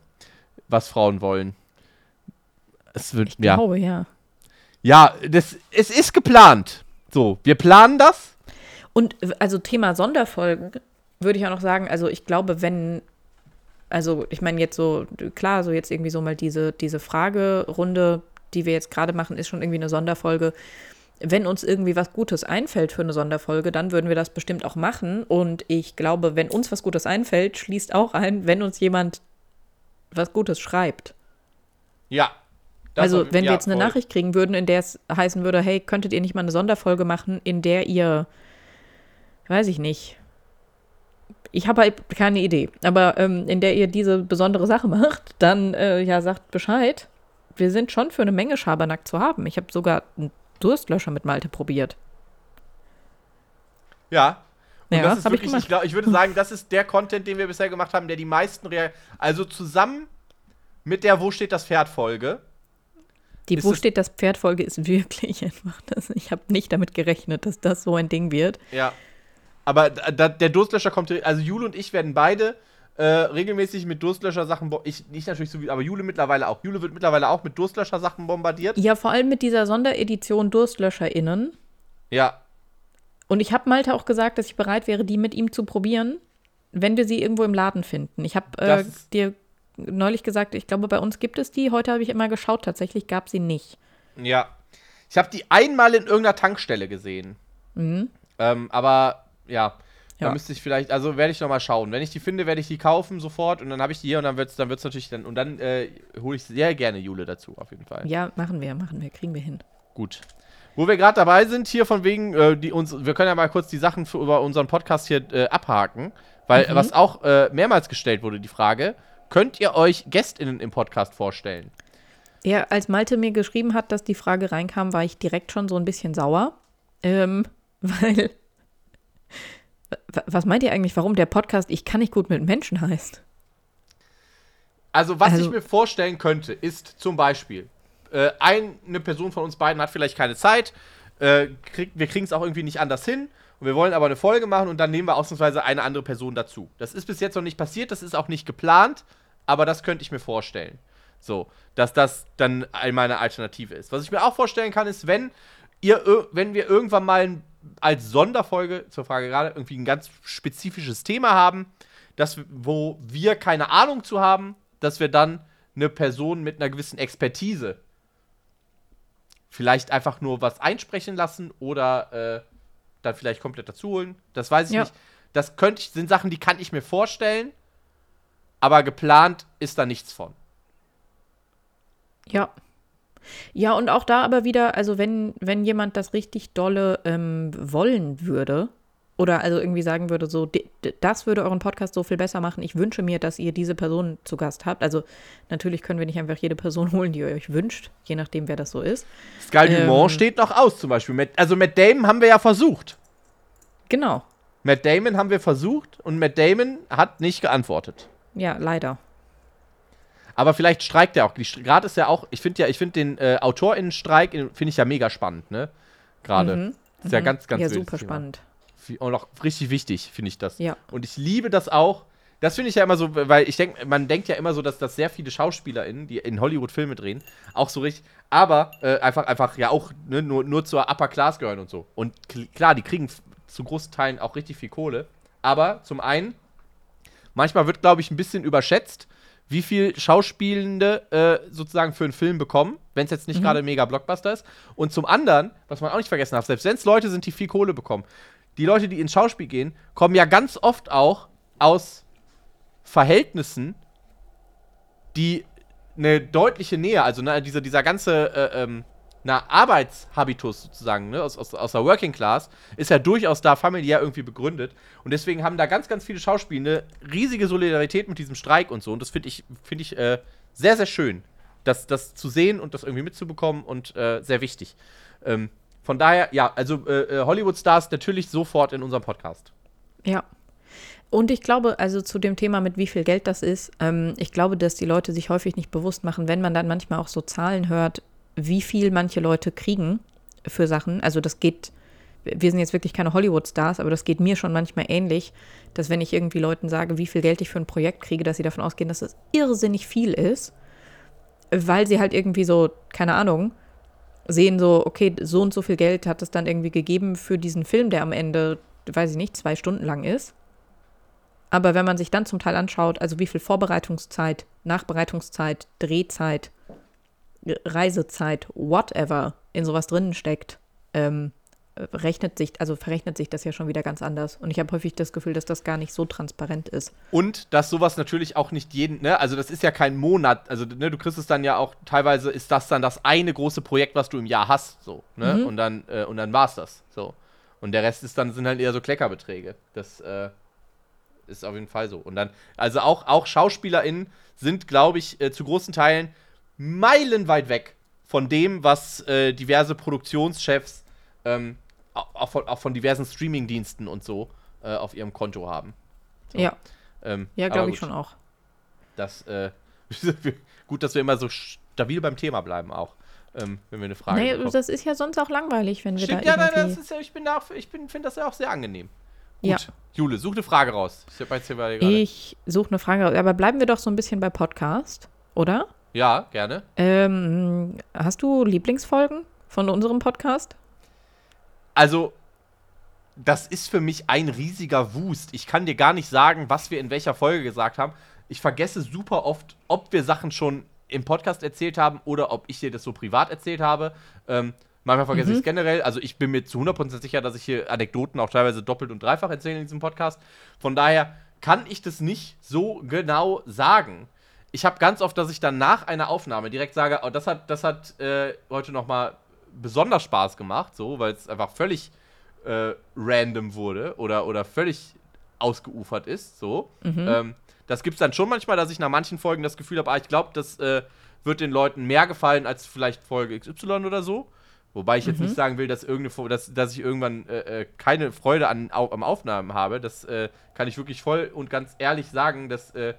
Was Frauen wollen. Es wird, Ich ja. glaube, ja. Ja, das, es ist geplant. So, wir planen das. Und also Thema Sonderfolgen würde ich auch noch sagen, also ich glaube, wenn, also ich meine jetzt so, klar, so jetzt irgendwie so mal diese, diese Fragerunde, die wir jetzt gerade machen, ist schon irgendwie eine Sonderfolge. Wenn uns irgendwie was Gutes einfällt für eine Sonderfolge, dann würden wir das bestimmt auch machen. Und ich glaube, wenn uns was Gutes einfällt, schließt auch ein, wenn uns jemand was Gutes schreibt. Ja. Also, wenn wir ja, jetzt eine voll. Nachricht kriegen würden, in der es heißen würde, hey, könntet ihr nicht mal eine Sonderfolge machen, in der ihr, weiß ich nicht, ich habe halt keine Idee, aber ähm, in der ihr diese besondere Sache macht, dann äh, ja, sagt Bescheid. Wir sind schon für eine Menge Schabernack zu haben. Ich habe sogar einen Durstlöscher mit Malte probiert. Ja. Und Ja, das ist ich wirklich, gemacht. ich, glaub, ich würde sagen, das ist der Content, den wir bisher gemacht haben, der die meisten Rea Also zusammen mit der Wo steht das Pferd Folge. Die Wo steht das Pferdfolge ist wirklich *laughs* einfach das. Ich habe nicht damit gerechnet, dass das so ein Ding wird. Ja. Aber da, der Durstlöscher kommt, also Jule und ich werden beide äh, regelmäßig mit Durstlöscher-Sachen, ich nicht natürlich so wie, aber Jule mittlerweile auch. Jule wird mittlerweile auch mit Durstlöscher-Sachen bombardiert. Ja, vor allem mit dieser Sonderedition DurstlöscherInnen. Ja. Und ich habe Malte auch gesagt, dass ich bereit wäre, die mit ihm zu probieren, wenn wir sie irgendwo im Laden finden. Ich habe äh, dir neulich gesagt, ich glaube, bei uns gibt es die. Heute habe ich immer geschaut, tatsächlich gab sie nicht. Ja. Ich habe die einmal in irgendeiner Tankstelle gesehen. Mhm. Ähm, aber ja, da Ja. müsste ich vielleicht, also werde ich noch mal schauen. Wenn ich die finde, werde ich die kaufen sofort und dann habe ich die hier und dann wird es dann wird's natürlich dann, und dann äh, hole ich sehr gerne Jule dazu, auf jeden Fall. Ja, machen wir, machen wir, kriegen wir hin. Gut. Wo wir gerade dabei sind, hier von wegen, äh, die uns, wir können ja mal kurz die Sachen für, über unseren Podcast hier äh, abhaken, weil Mhm. was auch äh, mehrmals gestellt wurde, die Frage, könnt ihr euch GästInnen im Podcast vorstellen? Ja, als Malte mir geschrieben hat, dass die Frage reinkam, war ich direkt schon so ein bisschen sauer. Ähm, *laughs* weil. Was meint ihr eigentlich, warum der Podcast Ich kann nicht gut mit Menschen heißt? Also, was Also- ich mir vorstellen könnte, ist zum Beispiel, äh, eine Person von uns beiden hat vielleicht keine Zeit, äh, krieg, wir kriegen es auch irgendwie nicht anders hin und wir wollen aber eine Folge machen und dann nehmen wir ausnahmsweise eine andere Person dazu. Das ist bis jetzt noch nicht passiert, das ist auch nicht geplant, aber das könnte ich mir vorstellen. So, dass das dann einmal eine Alternative ist. Was ich mir auch vorstellen kann, ist, wenn ihr, wenn wir irgendwann mal als Sonderfolge zur Frage gerade irgendwie ein ganz spezifisches Thema haben, dass, wo wir keine Ahnung zu haben, dass wir dann eine Person mit einer gewissen Expertise vielleicht einfach nur was einsprechen lassen oder äh, dann vielleicht komplett dazu holen. Das weiß ich Ja. nicht. Das könnte ich, sind Sachen, die kann ich mir vorstellen, aber geplant ist da nichts von. Ja. Ja, und auch da aber wieder, also wenn, wenn jemand das richtig dolle ähm, wollen würde, oder also irgendwie sagen würde, so, das würde euren Podcast so viel besser machen, ich wünsche mir, dass ihr diese Person zu Gast habt. Also natürlich können wir nicht einfach jede Person *laughs* holen, die ihr euch wünscht, je nachdem, wer das so ist. Sky Ähm. Dumont steht noch aus, zum Beispiel. Mit, also Matt Damon haben wir ja versucht. Genau. Matt Damon haben wir versucht und Matt Damon hat nicht geantwortet. Ja, leider. Aber vielleicht streikt er auch. Gerade ist ja auch, ich finde ja, ich finde den äh, AutorInnenstreik, finde ich ja mega spannend, ne? Gerade. Mhm. Ist ja ganz, ganz Ja, super Thema. spannend. Und auch richtig wichtig, finde ich das. Ja. Und ich liebe das auch. Das finde ich ja immer so, weil ich denke, man denkt ja immer so, dass das sehr viele SchauspielerInnen, die in Hollywood Filme drehen, auch so richtig, aber äh, einfach, einfach ja auch ne, nur, nur zur Upper Class gehören und so. Und kl- klar, die kriegen zu großen Teilen auch richtig viel Kohle. Aber zum einen, manchmal wird, glaube ich, ein bisschen überschätzt, wie viel Schauspielende äh, sozusagen für einen Film bekommen, wenn es jetzt nicht gerade mega Blockbuster ist. Und zum anderen, was man auch nicht vergessen darf, selbst wenn es Leute sind, die viel Kohle bekommen, die Leute, die ins Schauspiel gehen, kommen ja ganz oft auch aus Verhältnissen, die eine deutliche Nähe, also ne, dieser, dieser ganze äh, ähm, na, Arbeitshabitus sozusagen, ne, aus, aus, aus der Working Class, ist ja durchaus da familiär irgendwie begründet. Und deswegen haben da ganz, ganz viele Schauspielende riesige Solidarität mit diesem Streik und so. Und das finde ich, finde ich äh, sehr, sehr schön, das, das zu sehen und das irgendwie mitzubekommen und äh, sehr wichtig. Ähm, von daher, ja, also äh, äh, Hollywood-Stars natürlich sofort in unserem Podcast. Ja. Und ich glaube, also zu dem Thema, mit wie viel Geld das ist, ähm, ich glaube, dass die Leute sich häufig nicht bewusst machen, wenn man dann manchmal auch so Zahlen hört, wie viel manche Leute kriegen für Sachen. Also das geht, wir sind jetzt wirklich keine Hollywood-Stars, aber das geht mir schon manchmal ähnlich, dass wenn ich irgendwie Leuten sage, wie viel Geld ich für ein Projekt kriege, dass sie davon ausgehen, dass es irrsinnig viel ist, weil sie halt irgendwie so, keine Ahnung, sehen so, okay, so und so viel Geld hat es dann irgendwie gegeben für diesen Film, der am Ende, weiß ich nicht, zwei Stunden lang ist. Aber wenn man sich dann zum Teil anschaut, also wie viel Vorbereitungszeit, Nachbereitungszeit, Drehzeit, Reisezeit, whatever in sowas drinnen steckt, ähm, rechnet sich, also verrechnet sich das ja schon wieder ganz anders. Und ich habe häufig das Gefühl, dass das gar nicht so transparent ist. Und dass sowas natürlich auch nicht jeden, ne, also das ist ja kein Monat, also ne, du kriegst es dann ja auch, teilweise ist das dann das eine große Projekt, was du im Jahr hast, so, ne, und dann, äh, und dann war's das, so. Und der Rest ist dann, sind halt eher so Kleckerbeträge. Das, äh, ist auf jeden Fall so. Und dann, also auch, auch SchauspielerInnen sind, glaube ich, äh, zu großen Teilen meilenweit weg von dem, was äh, diverse Produktionschefs ähm, auch, von, auch von diversen Streamingdiensten und so äh, auf ihrem Konto haben. So. Ja, Ähm, ja, glaube ich schon auch. Das, äh, *laughs* gut, dass wir immer so stabil beim Thema bleiben auch, ähm, wenn wir eine Frage Nee, bekommen. das ist ja sonst auch langweilig, wenn wir Stimmt, da ja, nein, irgendwie... das ist ja, ich bin da, auch- ich bin, finde das ja auch sehr angenehm. Gut, Ja. Jule, such eine Frage raus. Ich ich suche eine Frage, aber bleiben wir doch so ein bisschen bei Podcast, oder? Ja, gerne. Ähm, hast du Lieblingsfolgen von unserem Podcast? Also, das ist für mich ein riesiger Wust. Ich kann dir gar nicht sagen, was wir in welcher Folge gesagt haben. Ich vergesse super oft, ob wir Sachen schon im Podcast erzählt haben oder ob ich dir das so privat erzählt habe. Ähm, manchmal vergesse ich es generell. Also, ich bin mir zu 100% sicher, dass ich hier Anekdoten auch teilweise doppelt und dreifach erzähle in diesem Podcast. Von daher kann ich das nicht so genau sagen. Ich habe ganz oft, dass ich dann nach einer Aufnahme direkt sage, oh, das hat, das hat äh, heute noch mal besonders Spaß gemacht, so, weil es einfach völlig äh, random wurde oder, oder völlig ausgeufert ist, so. Mhm. Ähm, das gibt es dann schon manchmal, dass ich nach manchen Folgen das Gefühl habe, ah, ich glaube, das äh, wird den Leuten mehr gefallen als vielleicht Folge XY oder so. Wobei ich jetzt Mhm. nicht sagen will, dass, irgendeine, dass, dass ich irgendwann äh, äh, keine Freude an, au, am Aufnahmen habe. Das äh, kann ich wirklich voll und ganz ehrlich sagen, dass äh,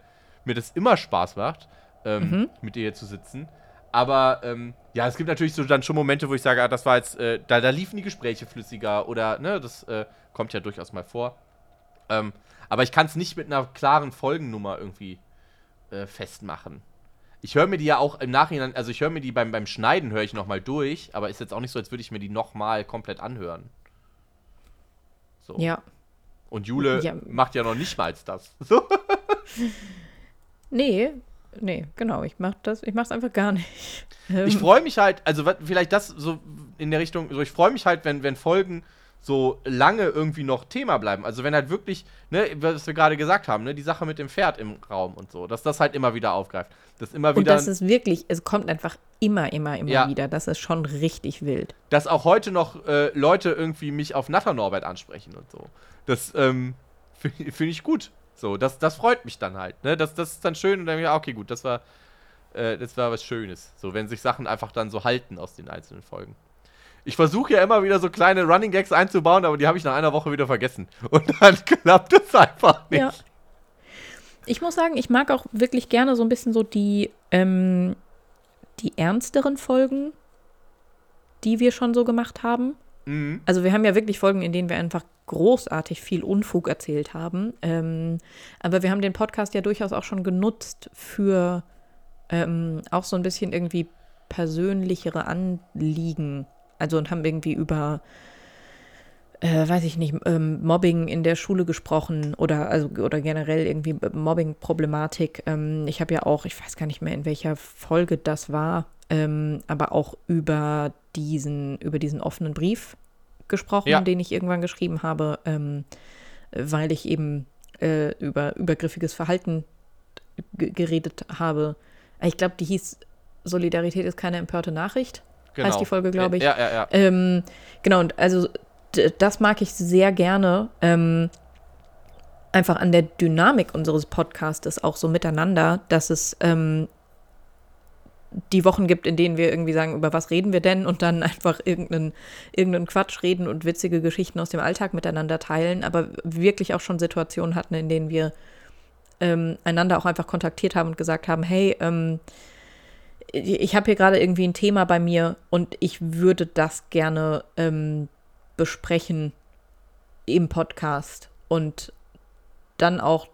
mir das immer Spaß macht, ähm, Mhm. mit dir hier zu sitzen. Aber ähm, ja, es gibt natürlich so dann schon Momente, wo ich sage, ah, das war jetzt, äh, da, da liefen die Gespräche flüssiger oder, ne, das äh, kommt ja durchaus mal vor. Ähm, aber ich kann es nicht mit einer klaren Folgennummer irgendwie äh, festmachen. Ich höre mir die ja auch im Nachhinein, also ich höre mir die beim, beim Schneiden, höre ich nochmal durch, aber ist jetzt auch nicht so, als würde ich mir die nochmal komplett anhören. So. Ja. Und Jule Ja. macht ja noch nicht mal das. So. *laughs* *laughs* Nee, nee, genau. Ich mach das, ich mach's einfach gar nicht. *laughs* Ähm, Ich freue mich halt, also vielleicht das so in der Richtung, so ich freue mich halt, wenn, wenn Folgen so lange irgendwie noch Thema bleiben. Also wenn halt wirklich, ne, was wir gerade gesagt haben, ne, die Sache mit dem Pferd im Raum und so, dass das halt immer wieder aufgreift. Dass immer und wieder, das ist wirklich, es kommt einfach immer, immer, immer Ja. wieder. Das ist schon richtig wild. dass auch heute noch äh, Leute irgendwie mich auf Natter Norbert ansprechen und so. Das ähm, *laughs* finde find ich gut. So, das, das freut mich dann halt. Ne? Das, das ist dann schön und dann, ja, okay, gut, das war, äh, das war was Schönes. So, wenn sich Sachen einfach dann so halten aus den einzelnen Folgen. Ich versuche ja immer wieder so kleine Running Gags einzubauen, aber die habe ich nach einer Woche wieder vergessen. *laughs* Und dann klappt es einfach nicht. Ja. Ich muss sagen, ich mag auch wirklich gerne so ein bisschen so die, ähm, die ernsteren Folgen, die wir schon so gemacht haben. Mhm. Also wir haben ja wirklich Folgen, in denen wir einfach großartig viel Unfug erzählt haben. Ähm, aber wir haben den Podcast ja durchaus auch schon genutzt für ähm, auch so ein bisschen irgendwie persönlichere Anliegen. Also und haben irgendwie über, äh, weiß ich nicht, ähm, Mobbing in der Schule gesprochen oder also oder generell irgendwie Mobbing-Problematik. Ähm, ich habe ja auch, ich weiß gar nicht mehr, in welcher Folge das war, ähm, aber auch über diesen, über diesen offenen Brief gesprochen, Ja. den ich irgendwann geschrieben habe, ähm, weil ich eben äh, über übergriffiges Verhalten geredet habe. Ich glaube, die hieß Solidarität ist keine empörte Nachricht. Heißt die Folge, glaube ich. Ja, ja, ja. Ähm, genau, und also das mag ich sehr gerne. Ähm, einfach an der Dynamik unseres Podcastes auch so miteinander, dass es ähm, die Wochen gibt, in denen wir irgendwie sagen, über was reden wir denn? Und dann *laughs* einfach irgendeinen, irgendeinen Quatsch reden und witzige Geschichten aus dem Alltag miteinander teilen, aber wirklich auch schon Situationen hatten, in denen wir ähm, einander auch einfach kontaktiert haben und gesagt haben, hey, ähm, ich habe hier gerade irgendwie ein Thema bei mir und ich würde das gerne ähm, besprechen im Podcast. Und dann auch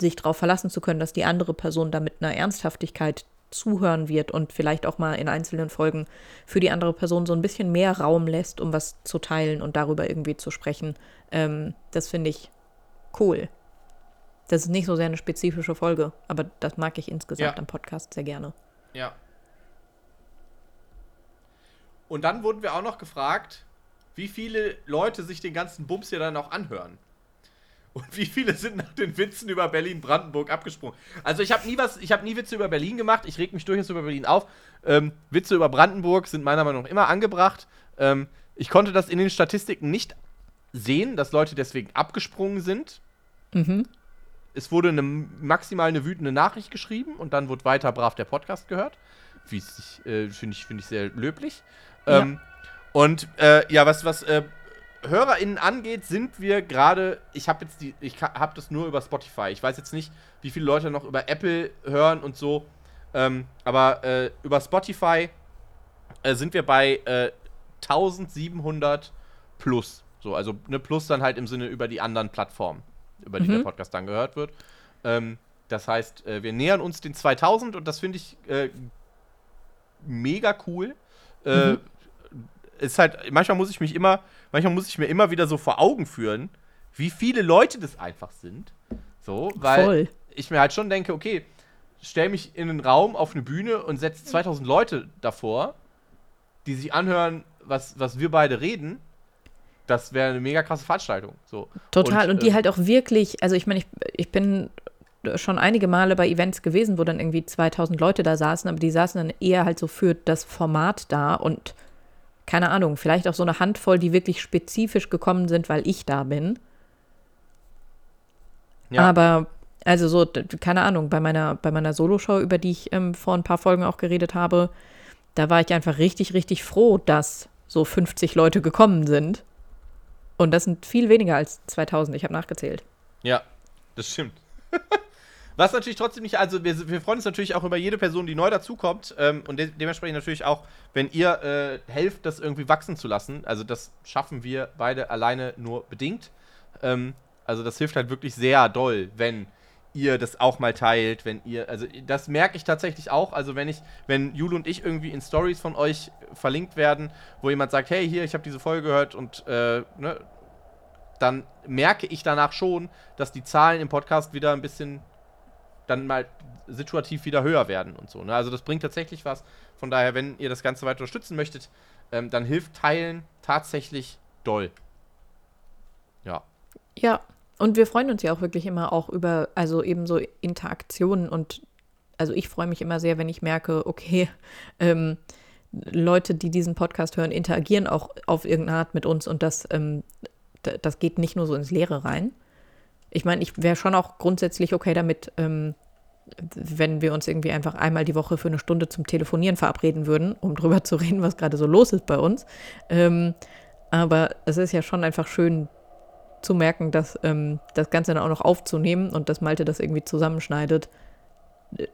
sich darauf verlassen zu können, dass die andere Person da mit einer Ernsthaftigkeit zuhören wird und vielleicht auch mal in einzelnen Folgen für die andere Person so ein bisschen mehr Raum lässt, um was zu teilen und darüber irgendwie zu sprechen. Ähm, das finde ich cool. Das ist nicht so sehr eine spezifische Folge, aber das mag ich insgesamt Ja. am Podcast sehr gerne. Ja. Und dann wurden wir auch noch gefragt, wie viele Leute sich den ganzen Bums hier dann auch anhören. Und wie viele sind nach den Witzen über Berlin-Brandenburg abgesprungen? Also ich habe nie was, ich habe nie Witze über Berlin gemacht. Ich reg mich durchaus über Berlin auf. Ähm, Witze über Brandenburg sind meiner Meinung nach immer angebracht. Ähm, ich konnte das in den Statistiken nicht sehen, dass Leute deswegen abgesprungen sind. Mhm. Es wurde eine, maximal eine wütende Nachricht geschrieben und dann wurde weiter brav der Podcast gehört. Äh, finde ich, finde ich sehr löblich. Ja. Ähm, und äh, ja, was, was äh, HörerInnen angeht, sind wir gerade, ich habe jetzt die, ich habe das nur über Spotify. Ich weiß jetzt nicht, wie viele Leute noch über Apple hören und so. Ähm, aber äh, über Spotify äh, sind wir bei äh, 1700 plus. So, also ne plus dann halt im Sinne über die anderen Plattformen, über die Mhm. der Podcast dann gehört wird. Ähm, das heißt, äh, wir nähern uns den 2000 und das finde ich äh, mega cool. Äh, Mhm. Ist halt, manchmal muss ich mich immer, manchmal muss ich mir immer wieder so vor Augen führen, wie viele Leute das einfach sind. So, weil Voll. ich mir halt schon denke, okay, stell mich in einen Raum auf eine Bühne und setz 2000 Leute davor, die sich anhören, was, was wir beide reden. Das wäre eine mega krasse Veranstaltung. So. Total. Und, die äh, halt auch wirklich, also ich meine, ich, ich bin schon einige Male bei Events gewesen, wo dann irgendwie 2000 Leute da saßen, aber die saßen dann eher halt so für das Format da und keine Ahnung, vielleicht auch so eine Handvoll, die wirklich spezifisch gekommen sind, weil ich da bin. Ja. Aber, also so, keine Ahnung, bei meiner, bei meiner Soloshow, über die ich ähm, vor ein paar Folgen auch geredet habe, da war ich einfach richtig, richtig froh, dass so 50 Leute gekommen sind. Und das sind viel weniger als 2000, ich habe nachgezählt. Ja, das stimmt. *laughs* Was natürlich trotzdem nicht, also wir, wir freuen uns natürlich auch über jede Person, die neu dazukommt ähm, und de dementsprechend natürlich auch, wenn ihr äh, helft, das irgendwie wachsen zu lassen. Also das schaffen wir beide alleine nur bedingt. Ähm, also das hilft halt wirklich sehr doll, wenn ihr das auch mal teilt, wenn ihr, also das merke ich tatsächlich auch, also wenn ich, wenn Jule und ich irgendwie in Stories von euch verlinkt werden, wo jemand sagt, hey, hier, ich habe diese Folge gehört und äh, ne, dann merke ich danach schon, dass die Zahlen im Podcast wieder ein bisschen dann mal situativ wieder höher werden und so. Ne? Also das bringt tatsächlich was. Von daher, wenn ihr das Ganze weiter unterstützen möchtet, ähm, dann hilft Teilen tatsächlich doll. Ja. Ja, und wir freuen uns ja auch wirklich immer auch über, also eben so Interaktionen und also ich freue mich immer sehr, wenn ich merke, okay, *laughs* ähm, Leute, die diesen Podcast hören, interagieren auch auf irgendeine Art mit uns und das, ähm, das geht nicht nur so ins Leere rein. Ich meine, ich wäre schon auch grundsätzlich okay damit, ähm, wenn wir uns irgendwie einfach einmal die Woche für eine Stunde zum Telefonieren verabreden würden, um drüber zu reden, was gerade so los ist bei uns. Ähm, aber es ist ja schon einfach schön zu merken, dass ähm, das Ganze dann auch noch aufzunehmen und dass Malte das irgendwie zusammenschneidet, d-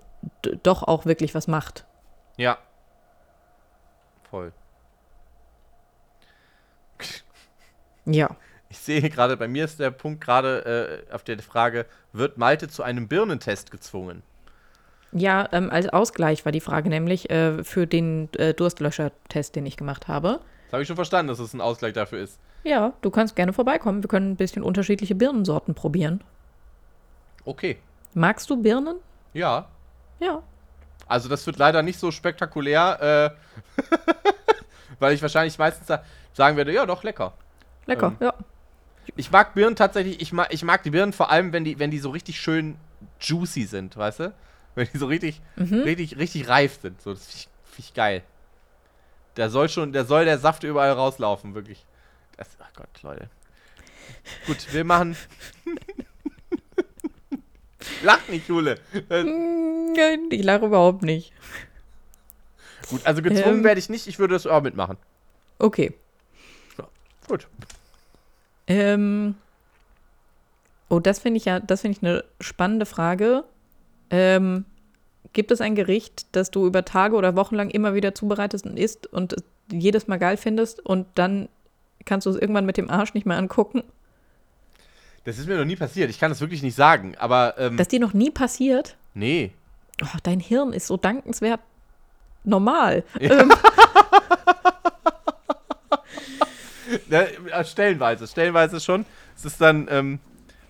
doch auch wirklich was macht. Ja. Voll. Ja. Ich sehe gerade, bei mir ist der Punkt gerade äh, auf der Frage, wird Malte zu einem Birnentest gezwungen? Ja, ähm, als Ausgleich war die Frage nämlich äh, für den äh, Durstlöscher-Test, den ich gemacht habe. Das habe ich schon verstanden, dass es ein Ausgleich dafür ist. Ja, du kannst gerne vorbeikommen. Wir können ein bisschen unterschiedliche Birnensorten probieren. Okay. Magst du Birnen? Ja. Ja. Also das wird leider nicht so spektakulär, äh, *laughs* weil ich wahrscheinlich meistens sa- sagen werde, ja doch, lecker. Lecker, Ähm. ja. Ich mag Birnen tatsächlich, ich mag, ich mag die Birnen vor allem, wenn die, wenn die so richtig schön juicy sind, weißt du? Wenn die so richtig, richtig, richtig reif sind. So, das finde ich, find ich geil. Da soll schon, da soll der Saft überall rauslaufen, wirklich. Das, ach Gott, Leute. Gut, wir machen. *laughs* Lach nicht, Jule. Äh, Nein, ich lache überhaupt nicht. gut, also gezwungen Ähm. werde ich nicht, ich würde das auch mitmachen. Okay. Gut. Ähm, oh, das finde ich ja, das finde ich eine spannende Frage. Ähm, gibt es ein Gericht, das du über Tage oder Wochen lang immer wieder zubereitest und isst und es jedes Mal geil findest und dann kannst du es irgendwann mit dem Arsch nicht mehr angucken? Das ist mir noch nie passiert. Ich kann das wirklich nicht sagen, aber ähm, Das dir noch nie passiert? nee. Oh, dein Hirn ist so dankenswert normal. Ja, äh, stellenweise, stellenweise schon. Es ist dann, ähm,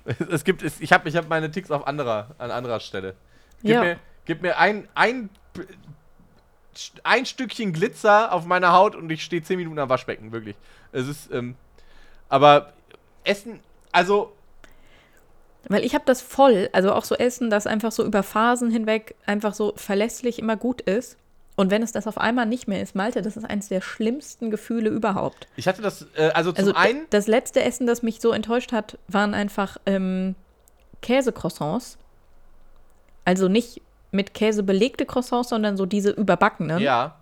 *laughs* es gibt, es, ich habe ich hab meine Ticks auf anderer, an anderer Stelle. Gib Ja. mir, gib mir ein, ein, ein Stückchen Glitzer auf meiner Haut und ich stehe 10 Minuten am Waschbecken, wirklich. Es ist, ähm, aber Essen, also, Weil ich habe das voll, also auch so Essen, das einfach so über Phasen hinweg einfach so verlässlich immer gut ist. Und wenn es das auf einmal nicht mehr ist, Malte, das ist eines der schlimmsten Gefühle überhaupt. ich hatte das, äh, also zum Also einen, das letzte Essen, das mich so enttäuscht hat, waren einfach ähm, Käsecroissants. Also nicht mit Käse belegte Croissants, sondern so diese überbackenen. ja,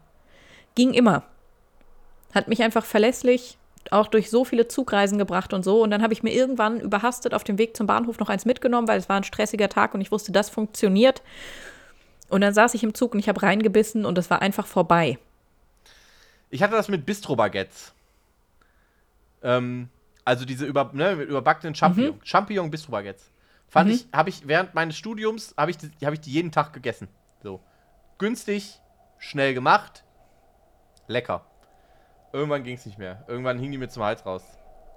Ging immer. Hat mich einfach verlässlich auch durch so viele Zugreisen gebracht und so. Und dann habe ich mir irgendwann überhastet auf dem Weg zum Bahnhof noch eins mitgenommen, weil es war ein stressiger Tag und ich wusste, das funktioniert. Und dann saß ich im Zug und ich habe reingebissen und es war einfach vorbei. Ich hatte das mit Bistro-Baguettes. Ähm, also diese über, ne, überbackenen Champignon. Mhm. Champignon Bistro-Baguettes. Fand ich, habe ich während meines Studiums, habe ich, die, habe ich die jeden Tag gegessen. So. Günstig, schnell gemacht, lecker. Irgendwann ging es nicht mehr. Irgendwann hing die mir zum Hals raus.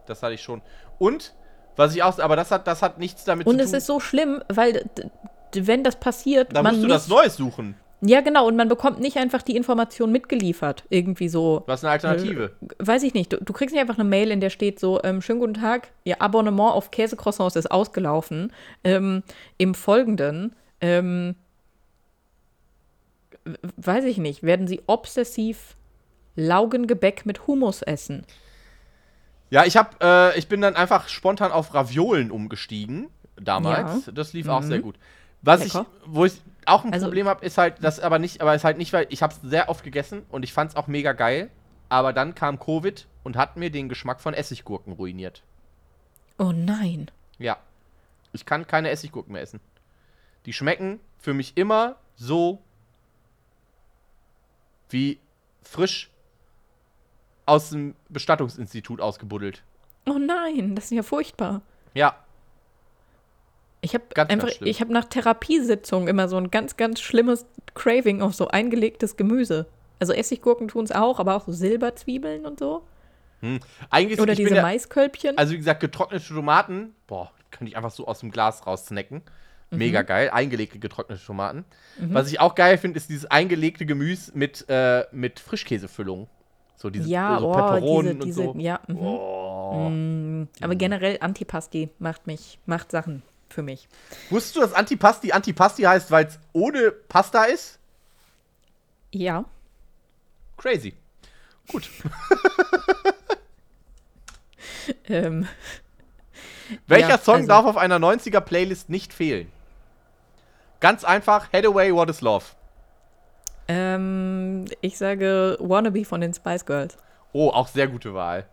Das hatte ich schon. Und, was ich auch, aber das hat, das hat nichts damit Und zu es tun. ist so schlimm, weil wenn das passiert, da man musst du nicht, das Neues suchen. Ja, genau, und man bekommt nicht einfach die Information mitgeliefert. Irgendwie so. Was ist eine Alternative? Weiß ich nicht. Du, du kriegst nicht einfach eine Mail, in der steht so, ähm, schönen guten Tag, Ihr Abonnement auf Käsecroissants ist ausgelaufen. Ähm, Im Folgenden, ähm, weiß ich nicht, werden Sie obsessiv Laugengebäck mit Hummus essen. Ja, ich hab, äh, ich bin dann einfach spontan auf Raviolen umgestiegen damals. Das lief auch sehr gut. Was Lecker. ich, wo ich auch ein Also- Problem habe, ist halt, das aber nicht, aber ist halt nicht, weil ich habe es sehr oft gegessen und ich fand es auch mega geil. Aber dann kam Covid und hat mir den Geschmack von Essiggurken ruiniert. Oh nein. Ja. Ich kann keine Essiggurken mehr essen. Die schmecken für mich immer so wie frisch aus dem Bestattungsinstitut ausgebuddelt. Oh nein, das ist ja furchtbar. Ja, Ich habe einfach, ganz ich habe nach Therapiesitzungen immer so ein ganz, ganz schlimmes Craving auf so eingelegtes Gemüse. Also Essiggurken tun es auch, aber auch so Silberzwiebeln und so. eigentlich Oder diese ja, Maiskölbchen. Also wie gesagt, getrocknete Tomaten, boah, könnte ich einfach so aus dem Glas raussnacken. Mega Mhm. geil, eingelegte getrocknete Tomaten. Was ich auch geil finde, ist dieses eingelegte Gemüse mit, äh, mit Frischkäsefüllung. So diese ja, so oh, Peperonen diese, diese, und so. ja. Mhm. Oh. Mm, Aber generell Antipasti macht mich, macht Sachen für mich. Wusstest du, dass Antipasti Antipasti heißt, weil es ohne Pasta ist? Ja. Crazy. Gut. *laughs* Ähm, *laughs* Welcher Ja, Song also- darf auf einer 90er Playlist nicht fehlen? Ganz einfach, Headaway, What is Love? ähm, ich sage Wannabe von den Spice Girls. Oh, auch sehr gute Wahl.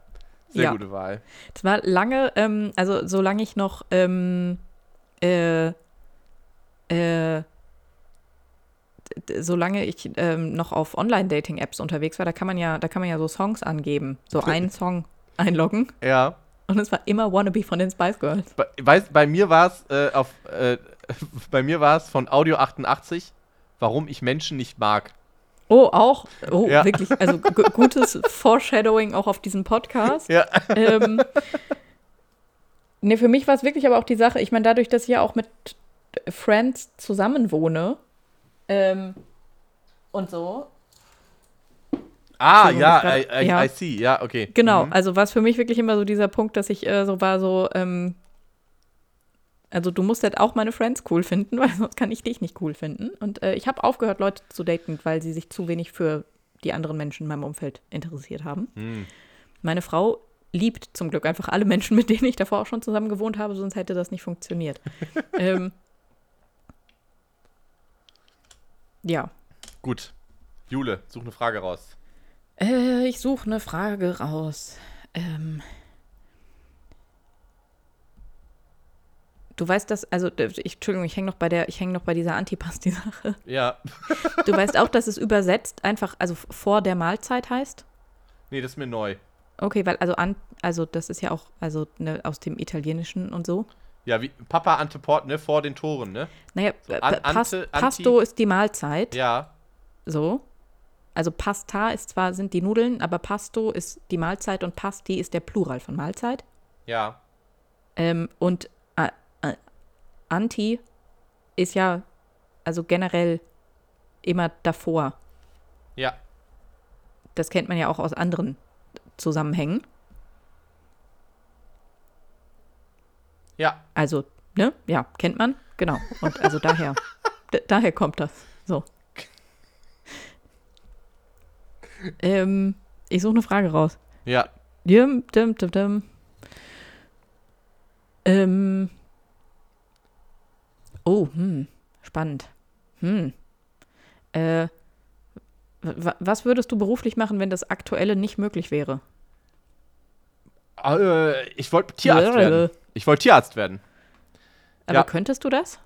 Sehr Ja. gute Wahl. Es war lange, ähm, also solange ich noch ähm, äh, äh, solange ich ähm, noch auf Online-Dating-Apps unterwegs war, da kann man ja, da kann man ja so Songs angeben, so einen Song einloggen Ja. und es war immer Wannabe von den Spice Girls. Bei, weiß, bei mir war es äh, auf äh, *laughs* bei mir war es von Audio 88, warum ich Menschen nicht mag. Oh, auch, oh, Ja. wirklich, also gu- gutes *laughs* Foreshadowing auch auf diesem Podcast. Ja. ähm, ne, für mich war es wirklich aber auch die Sache, ich meine, dadurch, dass ich ja auch mit Friends zusammenwohne ähm, und so, Ah, ja, grad- I, I, ja. I see. Ja, okay. genau, Mhm. also war es für mich wirklich immer so dieser Punkt, dass ich äh, so war, so, ähm, also du musst halt auch meine Friends cool finden, *laughs* weil sonst kann ich dich nicht cool finden. Und äh, ich habe aufgehört, Leute zu daten, weil sie sich zu wenig für die anderen Menschen in meinem Umfeld interessiert haben. Hm. Meine Frau liebt zum Glück einfach alle Menschen, mit denen ich davor auch schon zusammen gewohnt habe, sonst hätte das nicht funktioniert. *laughs* ähm, ja. Gut. Jule, such eine Frage raus. Äh, ich suche eine Frage raus. Ähm, du weißt das, also ich, Entschuldigung, ich hänge noch bei der, ich hänge noch bei dieser Antipasti-Sache. Ja. Du weißt auch, dass es übersetzt einfach, also vor der Mahlzeit heißt? Nee, das ist mir neu. Okay, weil also an, also das ist ja auch also ne, aus dem Italienischen und so. Ja, wie Papa Anteport, ne, vor den Toren, ne? Naja, äh, an- Pas ante- Pasto ist die Mahlzeit. Ja. So. Also Pasta ist zwar sind die Nudeln, aber Pasto ist die Mahlzeit und Pasti ist der Plural von Mahlzeit. Ja. Ähm, und äh, äh, Anti ist ja also generell immer davor. Ja. Das kennt man ja auch aus anderen Zusammenhängen. Ja. Also, ne? Ja, kennt man. Genau. Und also daher. *laughs* daher kommt das. So. Ähm, ich suche eine Frage raus. Ja. Dim, dim, dim, dim. Ähm. Oh, hm. Spannend. Hm. Äh. wa- Was würdest du beruflich machen, wenn das Aktuelle nicht möglich wäre? Äh, ich wollte Tierarzt werden. Ich wollte Tierarzt werden. Aber Ja. könntest du das?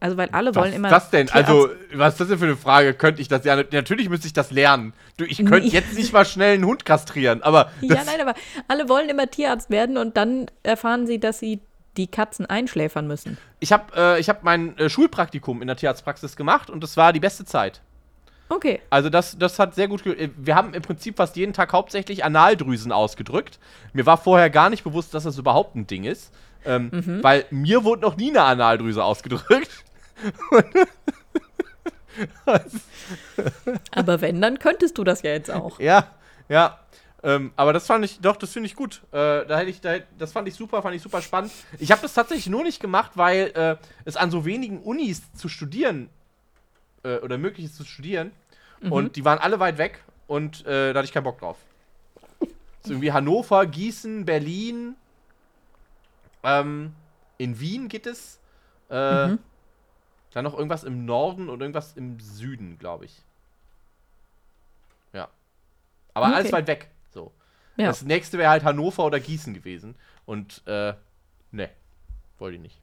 Also, weil alle Was wollen immer. das denn? Tierarzt- Also, was ist das denn für eine Frage? Könnte ich das ja? Natürlich müsste ich das lernen. Du, ich könnte jetzt nicht mal schnell einen Hund kastrieren, aber Ja, nein, aber alle wollen immer Tierarzt werden und dann erfahren sie, dass sie die Katzen einschläfern müssen. ich habe äh, ich hab mein äh, Schulpraktikum in der Tierarztpraxis gemacht und das war die beste Zeit. Okay. Also das, das hat sehr gut. äh, Wir haben im Prinzip fast jeden Tag hauptsächlich Analdrüsen ausgedrückt. Mir war vorher gar nicht bewusst, dass das überhaupt ein Ding ist. Ähm, Mhm. Weil mir wurde noch nie eine Analdrüse ausgedrückt. *laughs* Aber wenn, dann könntest du das ja jetzt auch. Ja, ja. Ähm, aber das fand ich, doch, das finde ich gut. Äh, da hätte ich, da, das fand ich super, fand ich super spannend. Ich habe das tatsächlich nur nicht gemacht, weil äh, es an so wenigen Unis zu studieren äh, oder möglich ist zu studieren. Und die waren alle weit weg. und äh, da hatte ich keinen Bock drauf. So irgendwie Hannover, Gießen, Berlin. Ähm, in Wien geht es. Äh, Mhm. Dann noch irgendwas im Norden und irgendwas im Süden, glaube ich. Ja. Aber alles Okay. weit weg. So. Ja. Das nächste wäre halt Hannover oder Gießen gewesen. Und, äh, ne. Wollte ich nicht.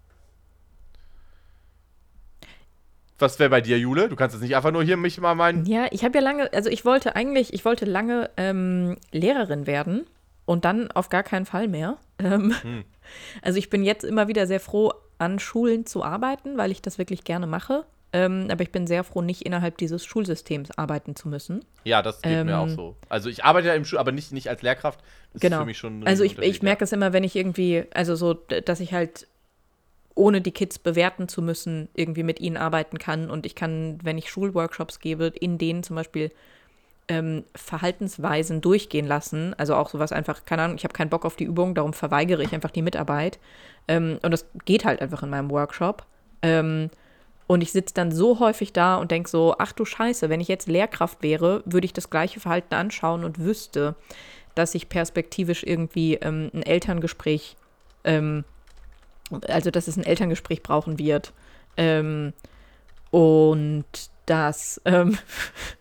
Was wäre bei dir, Jule? Du kannst jetzt nicht einfach nur hier mich mal meinen. Ja, ich habe ja lange, also ich wollte eigentlich, ich wollte lange ähm, Lehrerin werden und dann auf gar keinen Fall mehr. Ähm, Hm. *laughs* Also ich bin jetzt immer wieder sehr froh, an Schulen zu arbeiten, weil ich das wirklich gerne mache. Ähm, aber ich bin sehr froh, nicht innerhalb dieses Schulsystems arbeiten zu müssen. Ja, das geht mir Ähm, auch so. Also ich arbeite ja im Schul, aber nicht, nicht als Lehrkraft. Das Genau. ist für mich schon ein Also ich, ich merke es immer, wenn ich irgendwie, also so, dass ich halt ohne die Kids bewerten zu müssen, irgendwie mit ihnen arbeiten kann. Und ich kann, wenn ich Schulworkshops gebe, in denen zum Beispiel ähm, Verhaltensweisen durchgehen lassen. Also auch sowas einfach, keine Ahnung, ich habe keinen Bock auf die Übung, darum verweigere ich einfach die Mitarbeit. Ähm, und das geht halt einfach in meinem Workshop. Ähm, und ich sitze dann so häufig da und denke so, ach du Scheiße, wenn ich jetzt Lehrkraft wäre, würde ich das gleiche Verhalten anschauen und wüsste, dass ich perspektivisch irgendwie ähm, ein Elterngespräch, ähm, also dass es ein Elterngespräch brauchen wird. Ähm, und dass, ähm,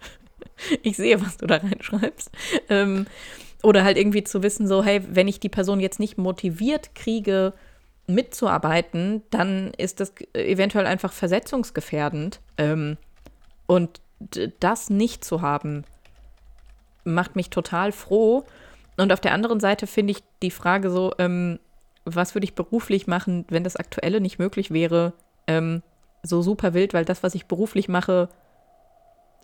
*laughs* ich sehe, was du da reinschreibst. Ähm, oder halt irgendwie zu wissen, so, hey, wenn ich die Person jetzt nicht motiviert kriege, mitzuarbeiten, dann ist das eventuell einfach versetzungsgefährdend. Ähm, und das nicht zu haben, macht mich total froh. Und auf der anderen Seite finde ich die Frage so, ähm, was würde ich beruflich machen, wenn das Aktuelle nicht möglich wäre, ähm, so super wild, weil das, was ich beruflich mache,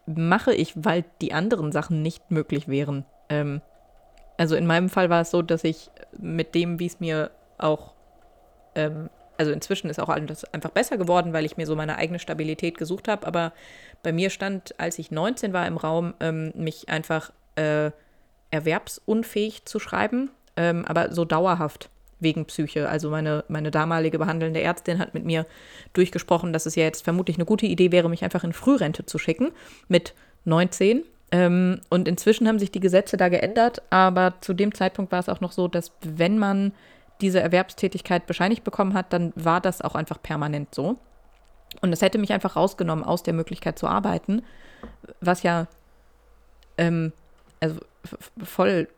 mache ich, weil die anderen Sachen nicht möglich wären. Ähm, also in meinem Fall war es so, dass ich mit dem, wie es mir auch, ähm, also inzwischen ist auch alles einfach besser geworden, weil ich mir so meine eigene Stabilität gesucht habe, aber bei mir stand, als ich 19 war im Raum, ähm, mich einfach äh, erwerbsunfähig zu schreiben, ähm, aber so dauerhaft wegen Psyche. Also meine, meine damalige behandelnde Ärztin hat mit mir durchgesprochen, dass es ja jetzt vermutlich eine gute Idee wäre, mich einfach in Frührente zu schicken mit 19. Ähm, und inzwischen haben sich die Gesetze da geändert, aber zu dem Zeitpunkt war es auch noch so, dass wenn man diese Erwerbstätigkeit bescheinigt bekommen hat, dann war das auch einfach permanent so. Und es hätte mich einfach rausgenommen aus der Möglichkeit zu arbeiten, was ja ähm, also voll,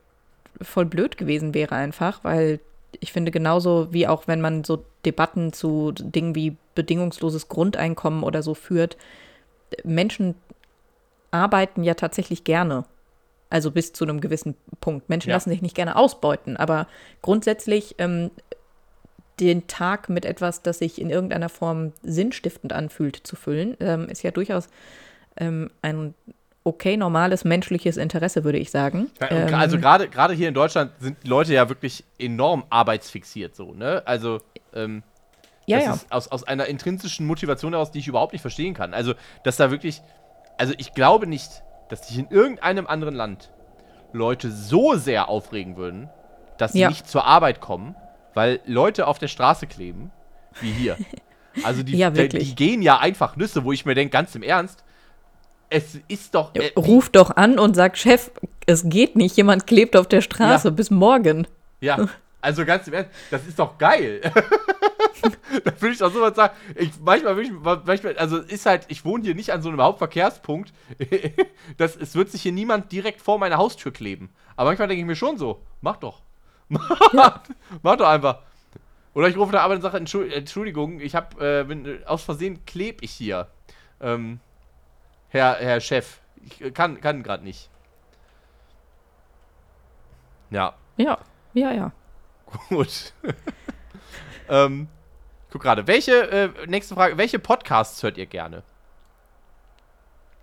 voll blöd gewesen wäre einfach, weil ich finde genauso wie auch wenn man so Debatten zu Dingen wie bedingungsloses Grundeinkommen oder so führt, Menschen arbeiten ja tatsächlich gerne. Also bis zu einem gewissen Punkt. Menschen Ja. lassen sich nicht gerne ausbeuten, aber grundsätzlich ähm, den Tag mit etwas, das sich in irgendeiner Form sinnstiftend anfühlt, zu füllen, ähm, ist ja durchaus ähm, ein okay normales menschliches Interesse, würde ich sagen. Und Ähm, also gerade gerade hier in Deutschland sind Leute ja wirklich enorm arbeitsfixiert so, ne? Also ähm, ja, das ja. ist aus, aus einer intrinsischen Motivation heraus, die ich überhaupt nicht verstehen kann. Also, dass da wirklich, also ich glaube nicht, dass sich in irgendeinem anderen Land Leute so sehr aufregen würden, dass sie Ja. nicht zur Arbeit kommen, weil Leute auf der Straße kleben, wie hier. *laughs* Also die, Ja, die, die gehen ja einfach Nüsse, wo ich mir denke, ganz im Ernst, es ist doch. Äh, Ruf doch an und sag, Chef, es geht nicht, jemand klebt auf der Straße, Ja. bis morgen. Ja, also ganz im Ernst, das ist doch geil. *laughs* da würde ich doch sowas sagen. Ich, manchmal würde ich, manchmal, also ist halt, ich wohne hier nicht an so einem Hauptverkehrspunkt. *laughs* das, es wird sich hier niemand direkt vor meiner Haustür kleben. Aber manchmal denke ich mir schon so, mach doch. *laughs* mach doch einfach. Oder ich rufe der Arbeit und sage, Entschu- Entschuldigung, ich habe, äh, bin, aus Versehen kleb ich hier. Ähm, Herr, Herr Chef, ich äh, kann, kann gerade nicht. Ja, Ja, ja, ja. Gut. *laughs* ähm, guck gerade. Welche, äh, nächste Frage, welche Podcasts hört ihr gerne?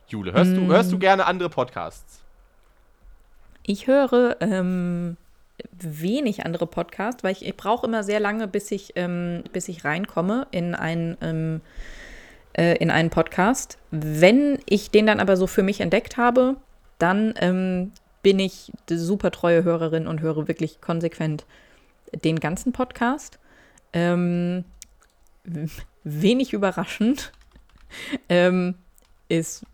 Jule, hörst, du, hörst du gerne andere Podcasts? Ich höre ähm, wenig andere Podcasts, weil ich, ich brauche immer sehr lange, bis ich, ähm, bis ich reinkomme in einen, ähm, äh, in einen Podcast. Wenn ich den dann aber so für mich entdeckt habe, dann ähm, bin ich die super treue Hörerin und höre wirklich konsequent den ganzen Podcast. Ähm, wenig überraschend *laughs* ähm, ist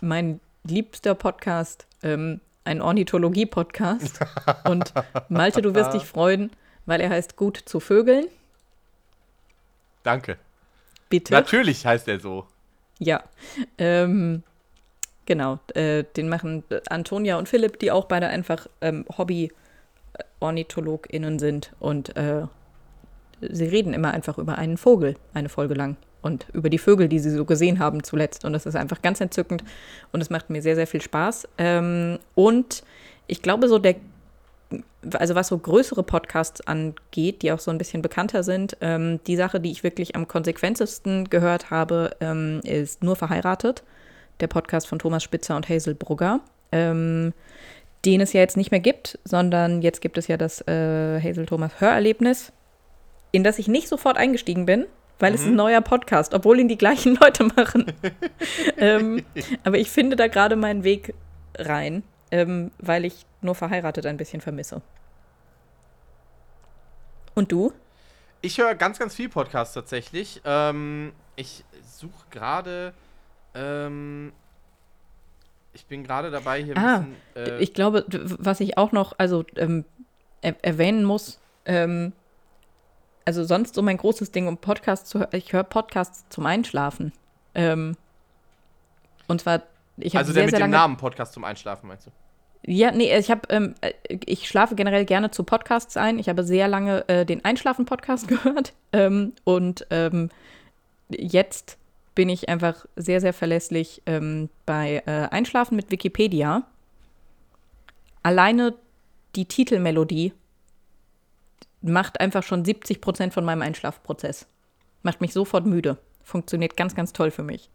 mein liebster Podcast, ähm, ein Ornithologie-Podcast. Und Malte, du wirst *laughs* dich freuen, weil er heißt Gut zu Vögeln. Danke. Bitte. Natürlich heißt er so. Ja. Ähm, genau. Äh, den machen Antonia und Philipp, die auch beide einfach ähm, Hobby-OrnithologInnen sind. Und äh, sie reden immer einfach über einen Vogel, eine Folge lang. Und über die Vögel, die sie so gesehen haben zuletzt. Und das ist einfach ganz entzückend. Und es macht mir sehr, sehr viel Spaß. Ähm, und ich glaube, so der also was so größere Podcasts angeht, die auch so ein bisschen bekannter sind, ähm, die Sache, die ich wirklich am konsequentesten gehört habe, ähm, ist Nur verheiratet, der Podcast von Thomas Spitzer und Hazel Brugger, ähm, den es ja jetzt nicht mehr gibt, sondern jetzt gibt es ja das äh, Hazel Thomas Hörerlebnis, in das ich nicht sofort eingestiegen bin, weil mhm. es ein neuer Podcast, obwohl ihn die gleichen *laughs* Leute machen. *laughs* ähm, aber ich finde da gerade meinen Weg rein, ähm, weil ich nur verheiratet ein bisschen vermisse. Und du? Ich höre ganz, ganz viel Podcasts tatsächlich. Ähm, ich suche gerade. Ähm, ich bin gerade dabei hier. Ah, bisschen, äh, ich glaube, was ich auch noch also ähm, er erwähnen muss. Ähm, also sonst so mein großes Ding um Podcasts zu hören. Ich höre Podcasts zum Einschlafen. Ähm, und zwar ich also der sehr, mit sehr dem Namen Podcast zum Einschlafen meinst du? Ja, nee, ich habe, ähm, äh, ich schlafe generell gerne zu Podcasts ein. Ich habe sehr lange äh, den Einschlafen-Podcast *laughs* gehört. Ähm, und ähm, jetzt bin ich einfach sehr, sehr verlässlich ähm, bei äh, Einschlafen mit Wikipedia. Alleine die Titelmelodie macht einfach schon 70 Prozent von meinem Einschlafprozess. Macht mich sofort müde. Funktioniert ganz, ganz toll für mich.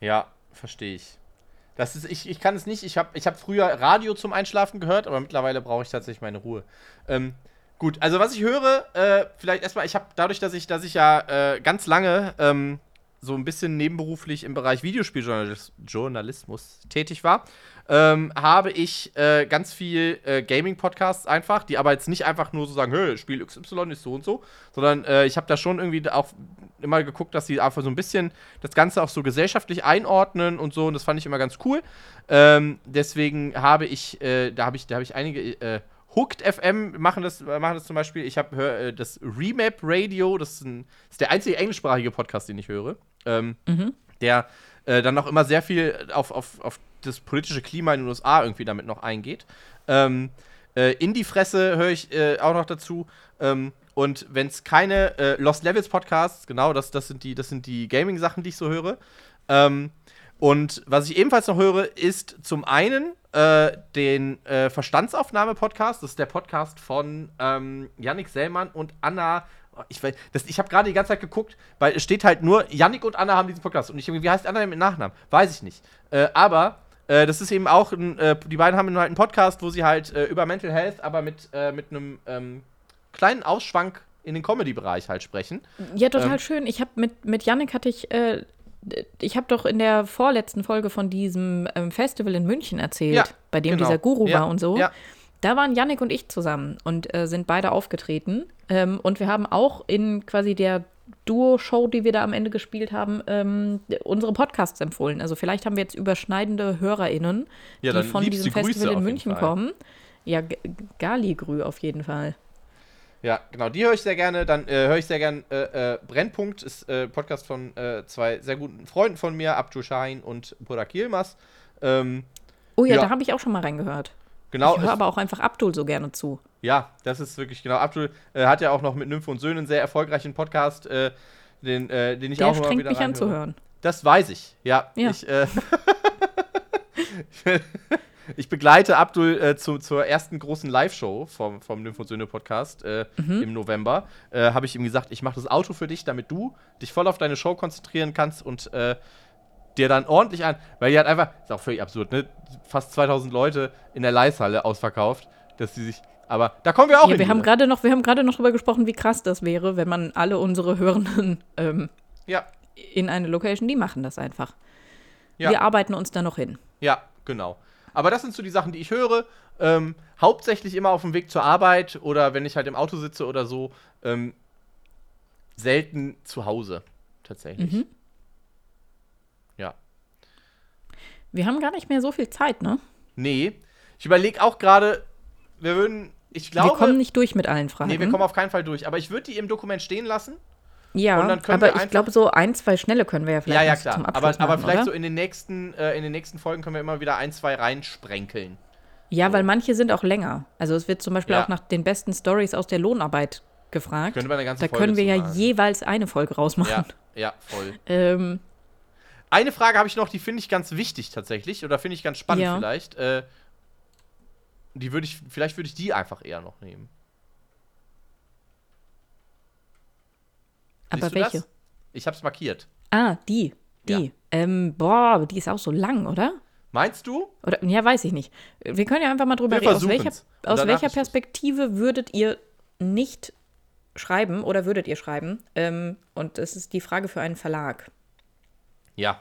Ja, verstehe ich. Das ist, ich, ich kann es nicht. Ich habe ich hab früher Radio zum Einschlafen gehört, aber mittlerweile brauche ich tatsächlich meine Ruhe. Ähm, gut, also was ich höre, äh, vielleicht erstmal, ich habe dadurch, dass ich, dass ich ja äh, ganz lange ähm, so ein bisschen nebenberuflich im Bereich Videospieljournalismus tätig war, ähm, habe ich äh, ganz viel äh, Gaming-Podcasts einfach, die aber jetzt nicht einfach nur so sagen, hey, Spiel XY ist so und so, sondern äh, ich habe da schon irgendwie auch immer geguckt, dass sie einfach so ein bisschen das Ganze auch so gesellschaftlich einordnen und so und das fand ich immer ganz cool. Ähm, deswegen habe ich, äh, da habe ich, da habe ich einige äh, Hooked FM machen das, machen das zum Beispiel. Ich habe äh, das Remap Radio, das ist, ein, das ist, der einzige englischsprachige Podcast, den ich höre. Ähm, mhm. Der äh, dann auch immer sehr viel auf, auf, auf das politische Klima in den USA irgendwie damit noch eingeht. Ähm, äh, in die Fresse höre ich äh, auch noch dazu. Ähm, und wenn es keine äh, Lost Levels Podcasts, genau, das, das sind die, das sind die Gaming-Sachen, die ich so höre. Ähm, und was ich ebenfalls noch höre, ist zum einen äh, den äh, Verstandsaufnahme-Podcast. Das ist der Podcast von ähm, Yannick Sellmann und Anna ich, ich habe gerade die ganze Zeit geguckt, weil es steht halt nur, Yannick und Anna haben diesen Podcast. Und ich wie heißt Anna mit Nachnamen? Weiß ich nicht. Äh, aber äh, das ist eben auch, ein, äh, die beiden haben halt einen Podcast, wo sie halt über Mental Health, aber mit, mit einem ähm, kleinen Ausschwank in den Comedy-Bereich halt sprechen. Ja, total ähm, schön. Ich habe mit, mit Yannick hatte ich äh, ich habe doch in der vorletzten Folge von diesem ähm, Festival in München erzählt, ja, bei dem genau. dieser Guru ja, war und so. Ja. Da waren Yannick und ich zusammen und äh, sind beide aufgetreten. Ähm, und wir haben auch in quasi der Duo-Show, die wir da am Ende gespielt haben, ähm, unsere Podcasts empfohlen. Also vielleicht haben wir jetzt überschneidende HörerInnen, die von diesem Festival in München kommen. Ja, Galigrü auf jeden Fall. Ja, genau, die höre ich sehr gerne. Dann äh, höre ich sehr gerne äh, äh, Brennpunkt, ist äh, Podcast von äh, zwei sehr guten Freunden von mir, Abdul Shahin und Burak Yilmaz. Ähm, oh ja, ja. da habe ich auch schon mal reingehört. Genau. Ich höre aber auch einfach Abdul so gerne zu. Ja, das ist wirklich genau. Abdul äh, hat ja auch noch mit Nymphe und Söhnen einen sehr erfolgreichen Podcast, den, den ich Der auch immer wieder mich anzuhören. Das weiß ich, ja. ja. Ich, äh, *laughs* *laughs* *laughs* ich begleite Abdul äh, zu, zur ersten großen Live-Show vom, vom Nymph und Söhne Podcast äh, mhm. im November. Äh, Habe ich ihm gesagt, ich mache das Auto für dich, damit du dich voll auf deine Show konzentrieren kannst und äh, dir dann ordentlich an, weil die hat einfach, ist auch völlig absurd, ne? Fast 2000 Leute in der Leishalle ausverkauft, dass sie sich, aber da kommen wir auch ja, wir haben gerade noch, wir haben gerade noch drüber gesprochen, wie krass das wäre, wenn man alle unsere Hörenden ähm, ja. in eine Location, die machen das einfach. Ja. Wir arbeiten uns da noch hin. Ja, genau. Aber das sind so die Sachen, die ich höre. Ähm, hauptsächlich immer auf dem Weg zur Arbeit oder wenn ich halt im Auto sitze oder so. Ähm, selten zu Hause, tatsächlich. Mhm. Ja. Wir haben gar nicht mehr so viel Zeit, ne? Nee. Ich überlege auch gerade, wir würden, ich glaube. wir kommen nicht durch mit allen Fragen. Nee, wir kommen auf keinen Fall durch. Aber ich würde die im Dokument stehen lassen. Ja, können wir aber ich glaube, so ein, zwei schnelle können wir ja vielleicht ja, ja, klar. zum Aber, Abschluss aber machen, vielleicht oder? so in den nächsten, äh, in den nächsten Folgen können wir immer wieder ein, zwei reinsprenkeln. Ja, weil manche sind auch länger. Also es wird zum Beispiel Ja. auch nach den besten Stories aus der Lohnarbeit gefragt. Könnte man eine ganze da Folge können wir ja machen. jeweils eine Folge rausmachen. Ja, ja, voll. *laughs* Ähm, Eine Frage habe ich noch, die finde ich ganz wichtig tatsächlich. Oder finde ich ganz spannend Ja. vielleicht. Äh, die würde ich, vielleicht würde ich die einfach eher noch nehmen. Siehst du welche? Das? Ich habe es markiert. Ah, die. Die. Ja. Ähm, boah, die ist auch so lang, oder? Meinst du? Oder, ja, weiß ich nicht. Wir können ja einfach mal drüber reden. Aus welcher, aus welcher. Perspektive würdet ihr nicht schreiben oder würdet ihr schreiben? Ähm, und das ist die Frage für einen Verlag. Ja.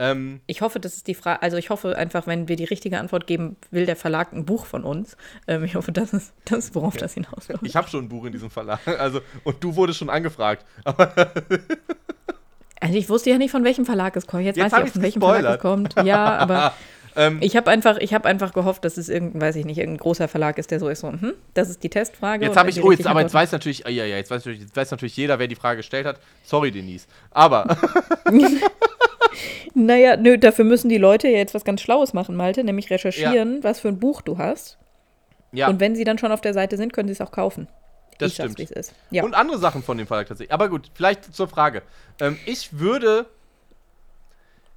Ähm, Ich hoffe, das ist die Frage, also ich hoffe einfach, wenn wir die richtige Antwort geben, will der Verlag ein Buch von uns. Ähm, ich hoffe, das ist das, worauf das hinausläuft. ich habe schon ein Buch in diesem Verlag. Also, und du wurdest schon angefragt. Aber *laughs* Also ich wusste ja nicht, von welchem Verlag es kommt. Jetzt, Jetzt weiß ich, auch, von welchem Verlag es kommt. Ja, aber *laughs* ähm, ich habe einfach, ich hab einfach gehofft, dass es irgendein, weiß ich nicht, irgendein großer Verlag ist, der so ist so, hm, das ist die Testfrage. jetzt habe ich, oh, jetzt, aber jetzt weiß natürlich, ja, ja, jetzt weiß, natürlich, jetzt weiß natürlich jeder, wer die Frage gestellt hat. Sorry, Denise. Aber, *laughs* Naja, nö, dafür müssen die Leute ja jetzt was ganz Schlaues machen, Malte, nämlich recherchieren, was für ein Buch du hast. ja, Und wenn sie dann schon auf der Seite sind, können sie es auch kaufen. das ich stimmt. es ist. Ja. Und andere Sachen von dem Verlag tatsächlich. Aber gut, vielleicht zur Frage. Ähm, ich würde.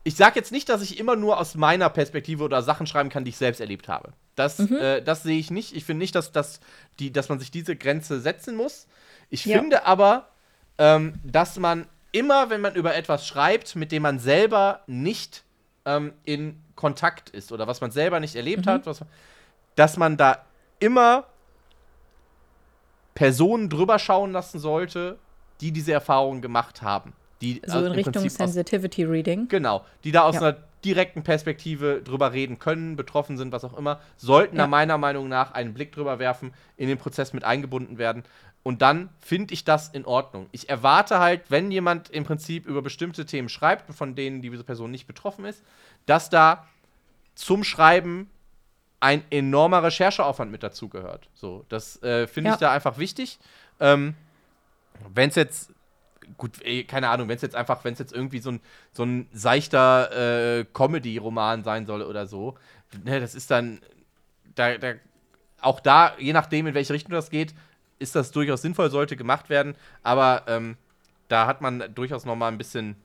Ich sage jetzt nicht, dass ich immer nur aus meiner Perspektive oder Sachen schreiben kann, die ich selbst erlebt habe. Das, Mhm. äh, das sehe ich nicht. Ich finde nicht, dass, dass, die, dass man sich diese Grenze setzen muss. Ich Ja. finde aber, ähm, dass man immer, wenn man über etwas schreibt, mit dem man selber nicht ähm, in Kontakt ist oder was man selber nicht erlebt Mhm. hat, was, dass man da immer Personen drüber schauen lassen sollte, die diese Erfahrungen gemacht haben. Die so also in Richtung Prinzip aus, Sensitivity Reading. Genau, die da aus Ja. einer direkten Perspektive drüber reden können, betroffen sind, was auch immer, sollten Ja. da meiner Meinung nach einen Blick drüber werfen, in den Prozess mit eingebunden werden. Und dann finde ich das in Ordnung. Ich erwarte halt, wenn jemand im Prinzip über bestimmte Themen schreibt, von denen diese Person nicht betroffen ist, dass da zum Schreiben ein enormer Rechercheaufwand mit dazugehört. So, das äh, finde Ja. ich da einfach wichtig. Ähm, wenn es jetzt, gut, ey, keine Ahnung, wenn es jetzt einfach, wenn es jetzt irgendwie so ein, so ein seichter äh, Comedy-Roman sein soll oder so, ne, das ist dann, da, da, auch da, je nachdem, in welche Richtung das geht, ist das durchaus sinnvoll, sollte gemacht werden, aber ähm, da hat man durchaus noch mal ein bisschen,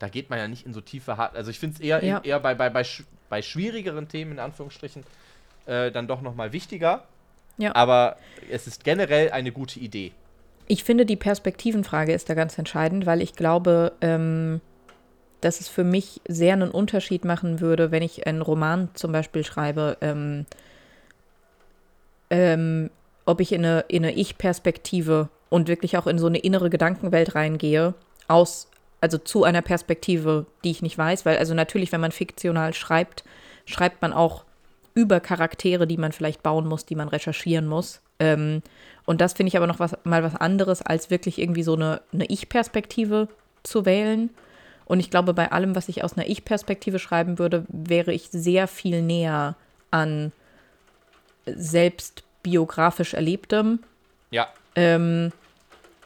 da geht man ja nicht in so tiefe, hart, also ich finde es eher, Ja. in, eher bei, bei, bei, sch- bei schwierigeren Themen, in Anführungsstrichen, äh, dann doch noch mal wichtiger, Ja. aber es ist generell eine gute Idee. Ich finde, die Perspektivenfrage ist da ganz entscheidend, weil ich glaube, ähm, dass es für mich sehr einen Unterschied machen würde, wenn ich einen Roman zum Beispiel schreibe, ähm, ähm, ob ich in eine, in eine Ich-Perspektive und wirklich auch in so eine innere Gedankenwelt reingehe, aus, also zu einer Perspektive, die ich nicht weiß, weil also natürlich, wenn man fiktional schreibt, schreibt man auch über Charaktere, die man vielleicht bauen muss, die man recherchieren muss. Ähm, und das finde ich aber noch was, mal was anderes, als wirklich irgendwie so eine, eine Ich-Perspektive zu wählen. Und ich glaube, bei allem, was ich aus einer Ich-Perspektive schreiben würde, wäre ich sehr viel näher an selbst biografisch Erlebtem, Ja, ähm,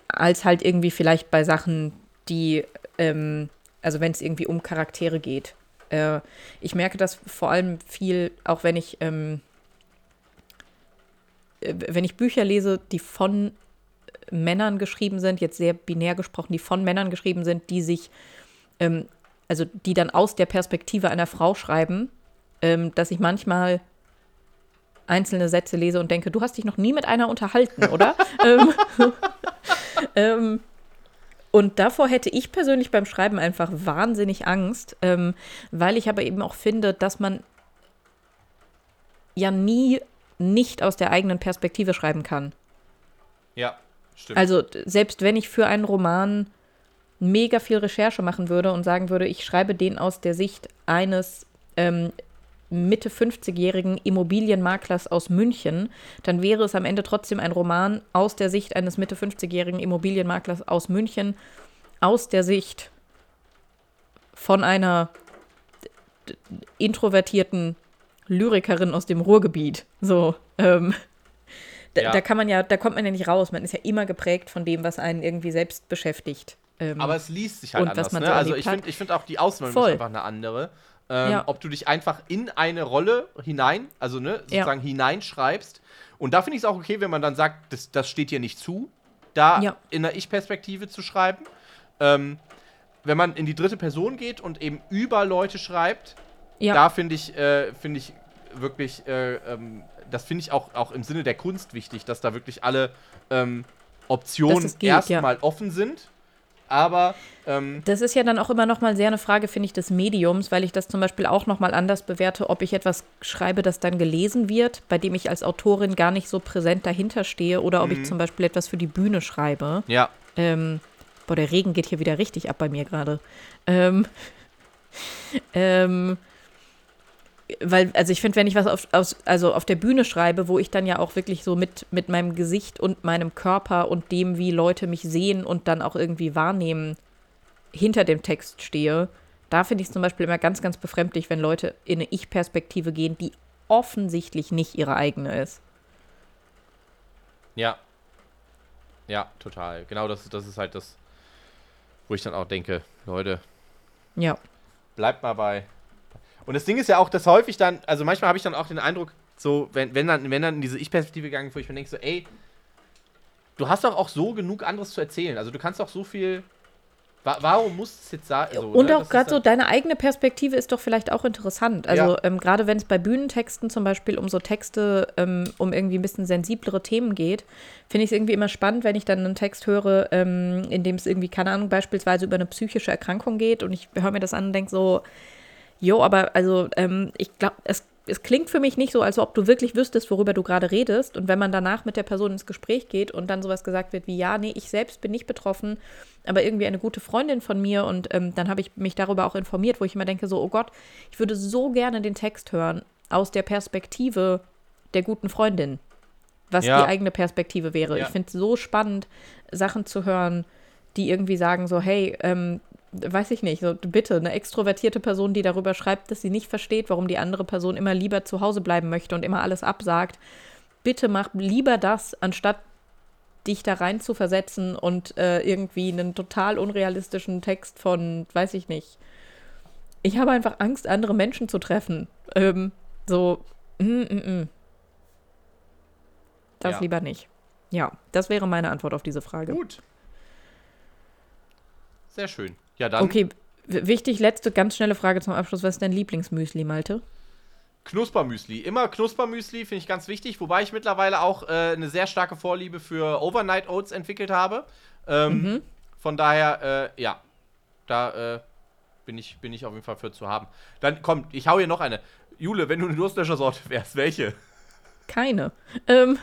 als halt irgendwie vielleicht bei Sachen, die, ähm, also wenn es irgendwie um Charaktere geht. Äh, ich merke das vor allem viel, auch wenn ich, ähm, äh, wenn ich Bücher lese, die von Männern geschrieben sind, jetzt sehr binär gesprochen, die von Männern geschrieben sind, die sich, ähm, also die dann aus der Perspektive einer Frau schreiben, ähm, dass ich manchmal einzelne Sätze lese und denke, du hast dich noch nie mit einer unterhalten, oder? *laughs* ähm, *laughs* ähm, und davor hätte ich persönlich beim Schreiben einfach wahnsinnig Angst, ähm, weil ich aber eben auch finde, dass man ja nie nicht aus der eigenen Perspektive schreiben kann. ja, stimmt. Also selbst wenn ich für einen Roman mega viel Recherche machen würde und sagen würde, ich schreibe den aus der Sicht eines ähm, Mitte 50-jährigen Immobilienmaklers aus München, dann wäre es am Ende trotzdem ein Roman aus der Sicht eines Mitte 50-jährigen Immobilienmaklers aus München, aus der Sicht von einer introvertierten Lyrikerin aus dem Ruhrgebiet. So, ähm, da, Ja. da kann man ja, da kommt man ja nicht raus. Man ist ja immer geprägt von dem, was einen irgendwie selbst beschäftigt. Ähm, Aber es liest sich halt Und was anders. man Ne? so Also ich finde ich find auch die Auswahl ist einfach eine andere. Ähm, Ja. Ob du dich einfach in eine Rolle hinein, also ne, Ja. sozusagen hineinschreibst. Und da finde ich es auch okay, wenn man dann sagt, das, das steht dir nicht zu, da Ja. in der Ich-Perspektive zu schreiben. Ähm, wenn man in die dritte Person geht und eben über Leute schreibt, ja, da finde ich, äh, finde ich wirklich, äh, ähm, das finde ich auch, auch im Sinne der Kunst wichtig, dass da wirklich alle ähm, Optionen geht, ja. erstmal offen sind. Aber ähm, Das ist ja dann auch immer noch mal sehr eine Frage, finde ich, des Mediums, weil ich das zum Beispiel auch noch mal anders bewerte, ob ich etwas schreibe, das dann gelesen wird, bei dem ich als Autorin gar nicht so präsent dahinter stehe, oder ob Mhm. ich zum Beispiel etwas für die Bühne schreibe. ja, Ähm, boah, der Regen geht hier wieder richtig ab bei mir gerade. Ähm, *laughs* ähm, weil, also ich finde, wenn ich was auf, aus, also auf der Bühne schreibe, wo ich dann ja auch wirklich so mit, mit meinem Gesicht und meinem Körper und dem, wie Leute mich sehen und dann auch irgendwie wahrnehmen, hinter dem Text stehe, da finde ich es zum Beispiel immer ganz, ganz befremdlich, wenn Leute in eine Ich-Perspektive gehen, die offensichtlich nicht ihre eigene ist. ja. Ja, total. Genau das, das ist halt das, wo ich dann auch denke, Leute, Ja. bleibt mal bei. Und das Ding ist ja auch, dass häufig dann, also manchmal habe ich dann auch den Eindruck, so, wenn, wenn, dann, wenn dann in diese Ich-Perspektive gegangen, wo ich mir denke, so, ey, du hast doch auch so genug anderes zu erzählen. Also du kannst doch so viel. Wa warum muss es jetzt da. So, und ne? auch gerade so, deine eigene Perspektive ist doch vielleicht auch interessant. Also Ja. ähm, gerade wenn es bei Bühnentexten zum Beispiel um so Texte, ähm, um irgendwie ein bisschen sensiblere Themen geht, finde ich es irgendwie immer spannend, wenn ich dann einen Text höre, ähm, in dem es irgendwie, keine Ahnung, beispielsweise über eine psychische Erkrankung geht und ich höre mir das an und denke so, jo, aber also ähm, ich glaube, es, es klingt für mich nicht so, als ob du wirklich wüsstest, worüber du gerade redest. Und wenn man danach mit der Person ins Gespräch geht und dann sowas gesagt wird wie, ja, nee, ich selbst bin nicht betroffen, aber irgendwie eine gute Freundin von mir und ähm, dann habe ich mich darüber auch informiert, wo ich immer denke, so, oh Gott, ich würde so gerne den Text hören aus der Perspektive der guten Freundin, was Ja. die eigene Perspektive wäre. Ja. Ich finde es so spannend, Sachen zu hören, die irgendwie sagen so, hey, ähm, weiß ich nicht, so bitte, eine extrovertierte Person, die darüber schreibt, dass sie nicht versteht, warum die andere Person immer lieber zu Hause bleiben möchte und immer alles absagt. Bitte mach lieber das, anstatt dich da rein zu versetzen und äh, irgendwie einen total unrealistischen Text von, weiß ich nicht. Ich habe einfach Angst, andere Menschen zu treffen. Ähm, so, mm, mm, mm. das Ja. lieber nicht. Ja, das wäre meine Antwort auf diese Frage. Gut. Sehr schön. Ja, dann Okay, wichtig, letzte ganz schnelle Frage zum Abschluss. Was ist dein Lieblingsmüsli, Malte? Knuspermüsli. Immer Knuspermüsli finde ich ganz wichtig, wobei ich mittlerweile auch äh, eine sehr starke Vorliebe für Overnight Oats entwickelt habe. Ähm, Mhm. Von daher, äh, ja, da äh, bin, ich, bin ich auf jeden Fall für zu haben. Dann komm, ich hau hier noch eine. Jule, wenn du eine Durstlöschersorte wärst, welche? Keine. Ähm,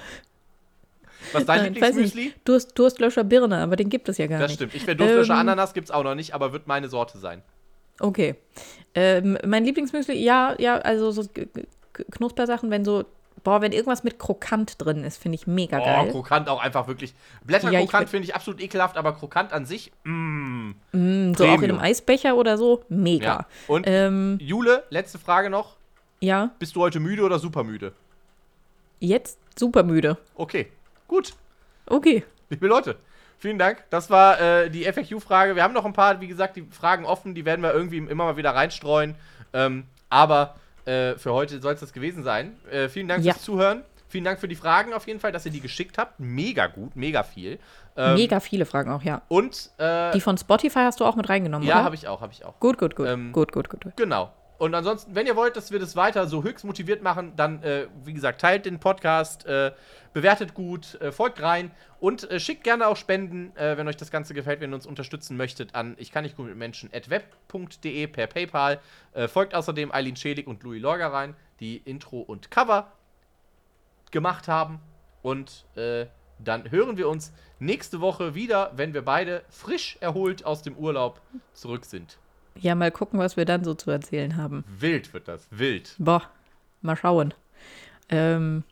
Was ist dein Lieblingsmüsli? Durst, Durstlöscher Birne, aber den gibt es ja gar Das nicht. stimmt. Ich wäre Durstlöscher Ähm, Ananas, gibt's auch noch nicht, aber wird meine Sorte sein. Okay. Ähm, mein Lieblingsmüsli, ja, ja, also so Knuspersachen, wenn so, boah, wenn irgendwas mit Krokant drin ist, finde ich mega Oh, geil. krokant auch einfach wirklich. Ja, ich Blätterkrokant würd- finde ich absolut ekelhaft, aber krokant an sich, mm. Mm, so auch in einem Eisbecher oder so, mega. Ja. Und Ähm, Jule, letzte Frage noch. ja, Bist du heute müde oder super müde? jetzt super müde. Okay, gut. Okay. Liebe Leute, vielen Dank. Das war äh, die FAQ-Frage. Wir haben noch ein paar, wie gesagt, die Fragen offen. Die werden wir irgendwie immer mal wieder reinstreuen. Ähm, aber äh, für heute soll es das gewesen sein. Äh, vielen Dank Ja. fürs Zuhören. Vielen Dank für die Fragen auf jeden Fall, dass ihr die geschickt habt. Mega gut, mega viel. Ähm, mega viele Fragen auch, ja. Und, äh, Die von Spotify hast du auch mit reingenommen, ja, habe ich auch, habe ich auch. Gut, gut, gut. Ähm, gut, gut, gut, gut. Genau. Und ansonsten, wenn ihr wollt, dass wir das weiter so höchst motiviert machen, dann, äh, wie gesagt, teilt den Podcast, äh, bewertet gut, äh, folgt rein und äh, schickt gerne auch Spenden, äh, wenn euch das Ganze gefällt, wenn ihr uns unterstützen möchtet, an ich kann nicht gut mit Menschen at web.de per PayPal. Äh, folgt außerdem Eileen Schelig und Louis Lorger rein, die Intro und Cover gemacht haben. Und dann hören wir uns nächste Woche wieder, wenn wir beide frisch erholt aus dem Urlaub zurück sind. Ja, mal gucken, was wir dann so zu erzählen haben. Wild wird das, wild. Boah, mal schauen. Ähm,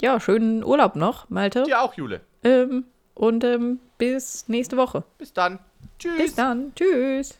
ja, schönen Urlaub noch, Malte. Dir auch, Jule. Ähm, und ähm, bis nächste Woche. Bis dann. Tschüss. Bis dann. Tschüss.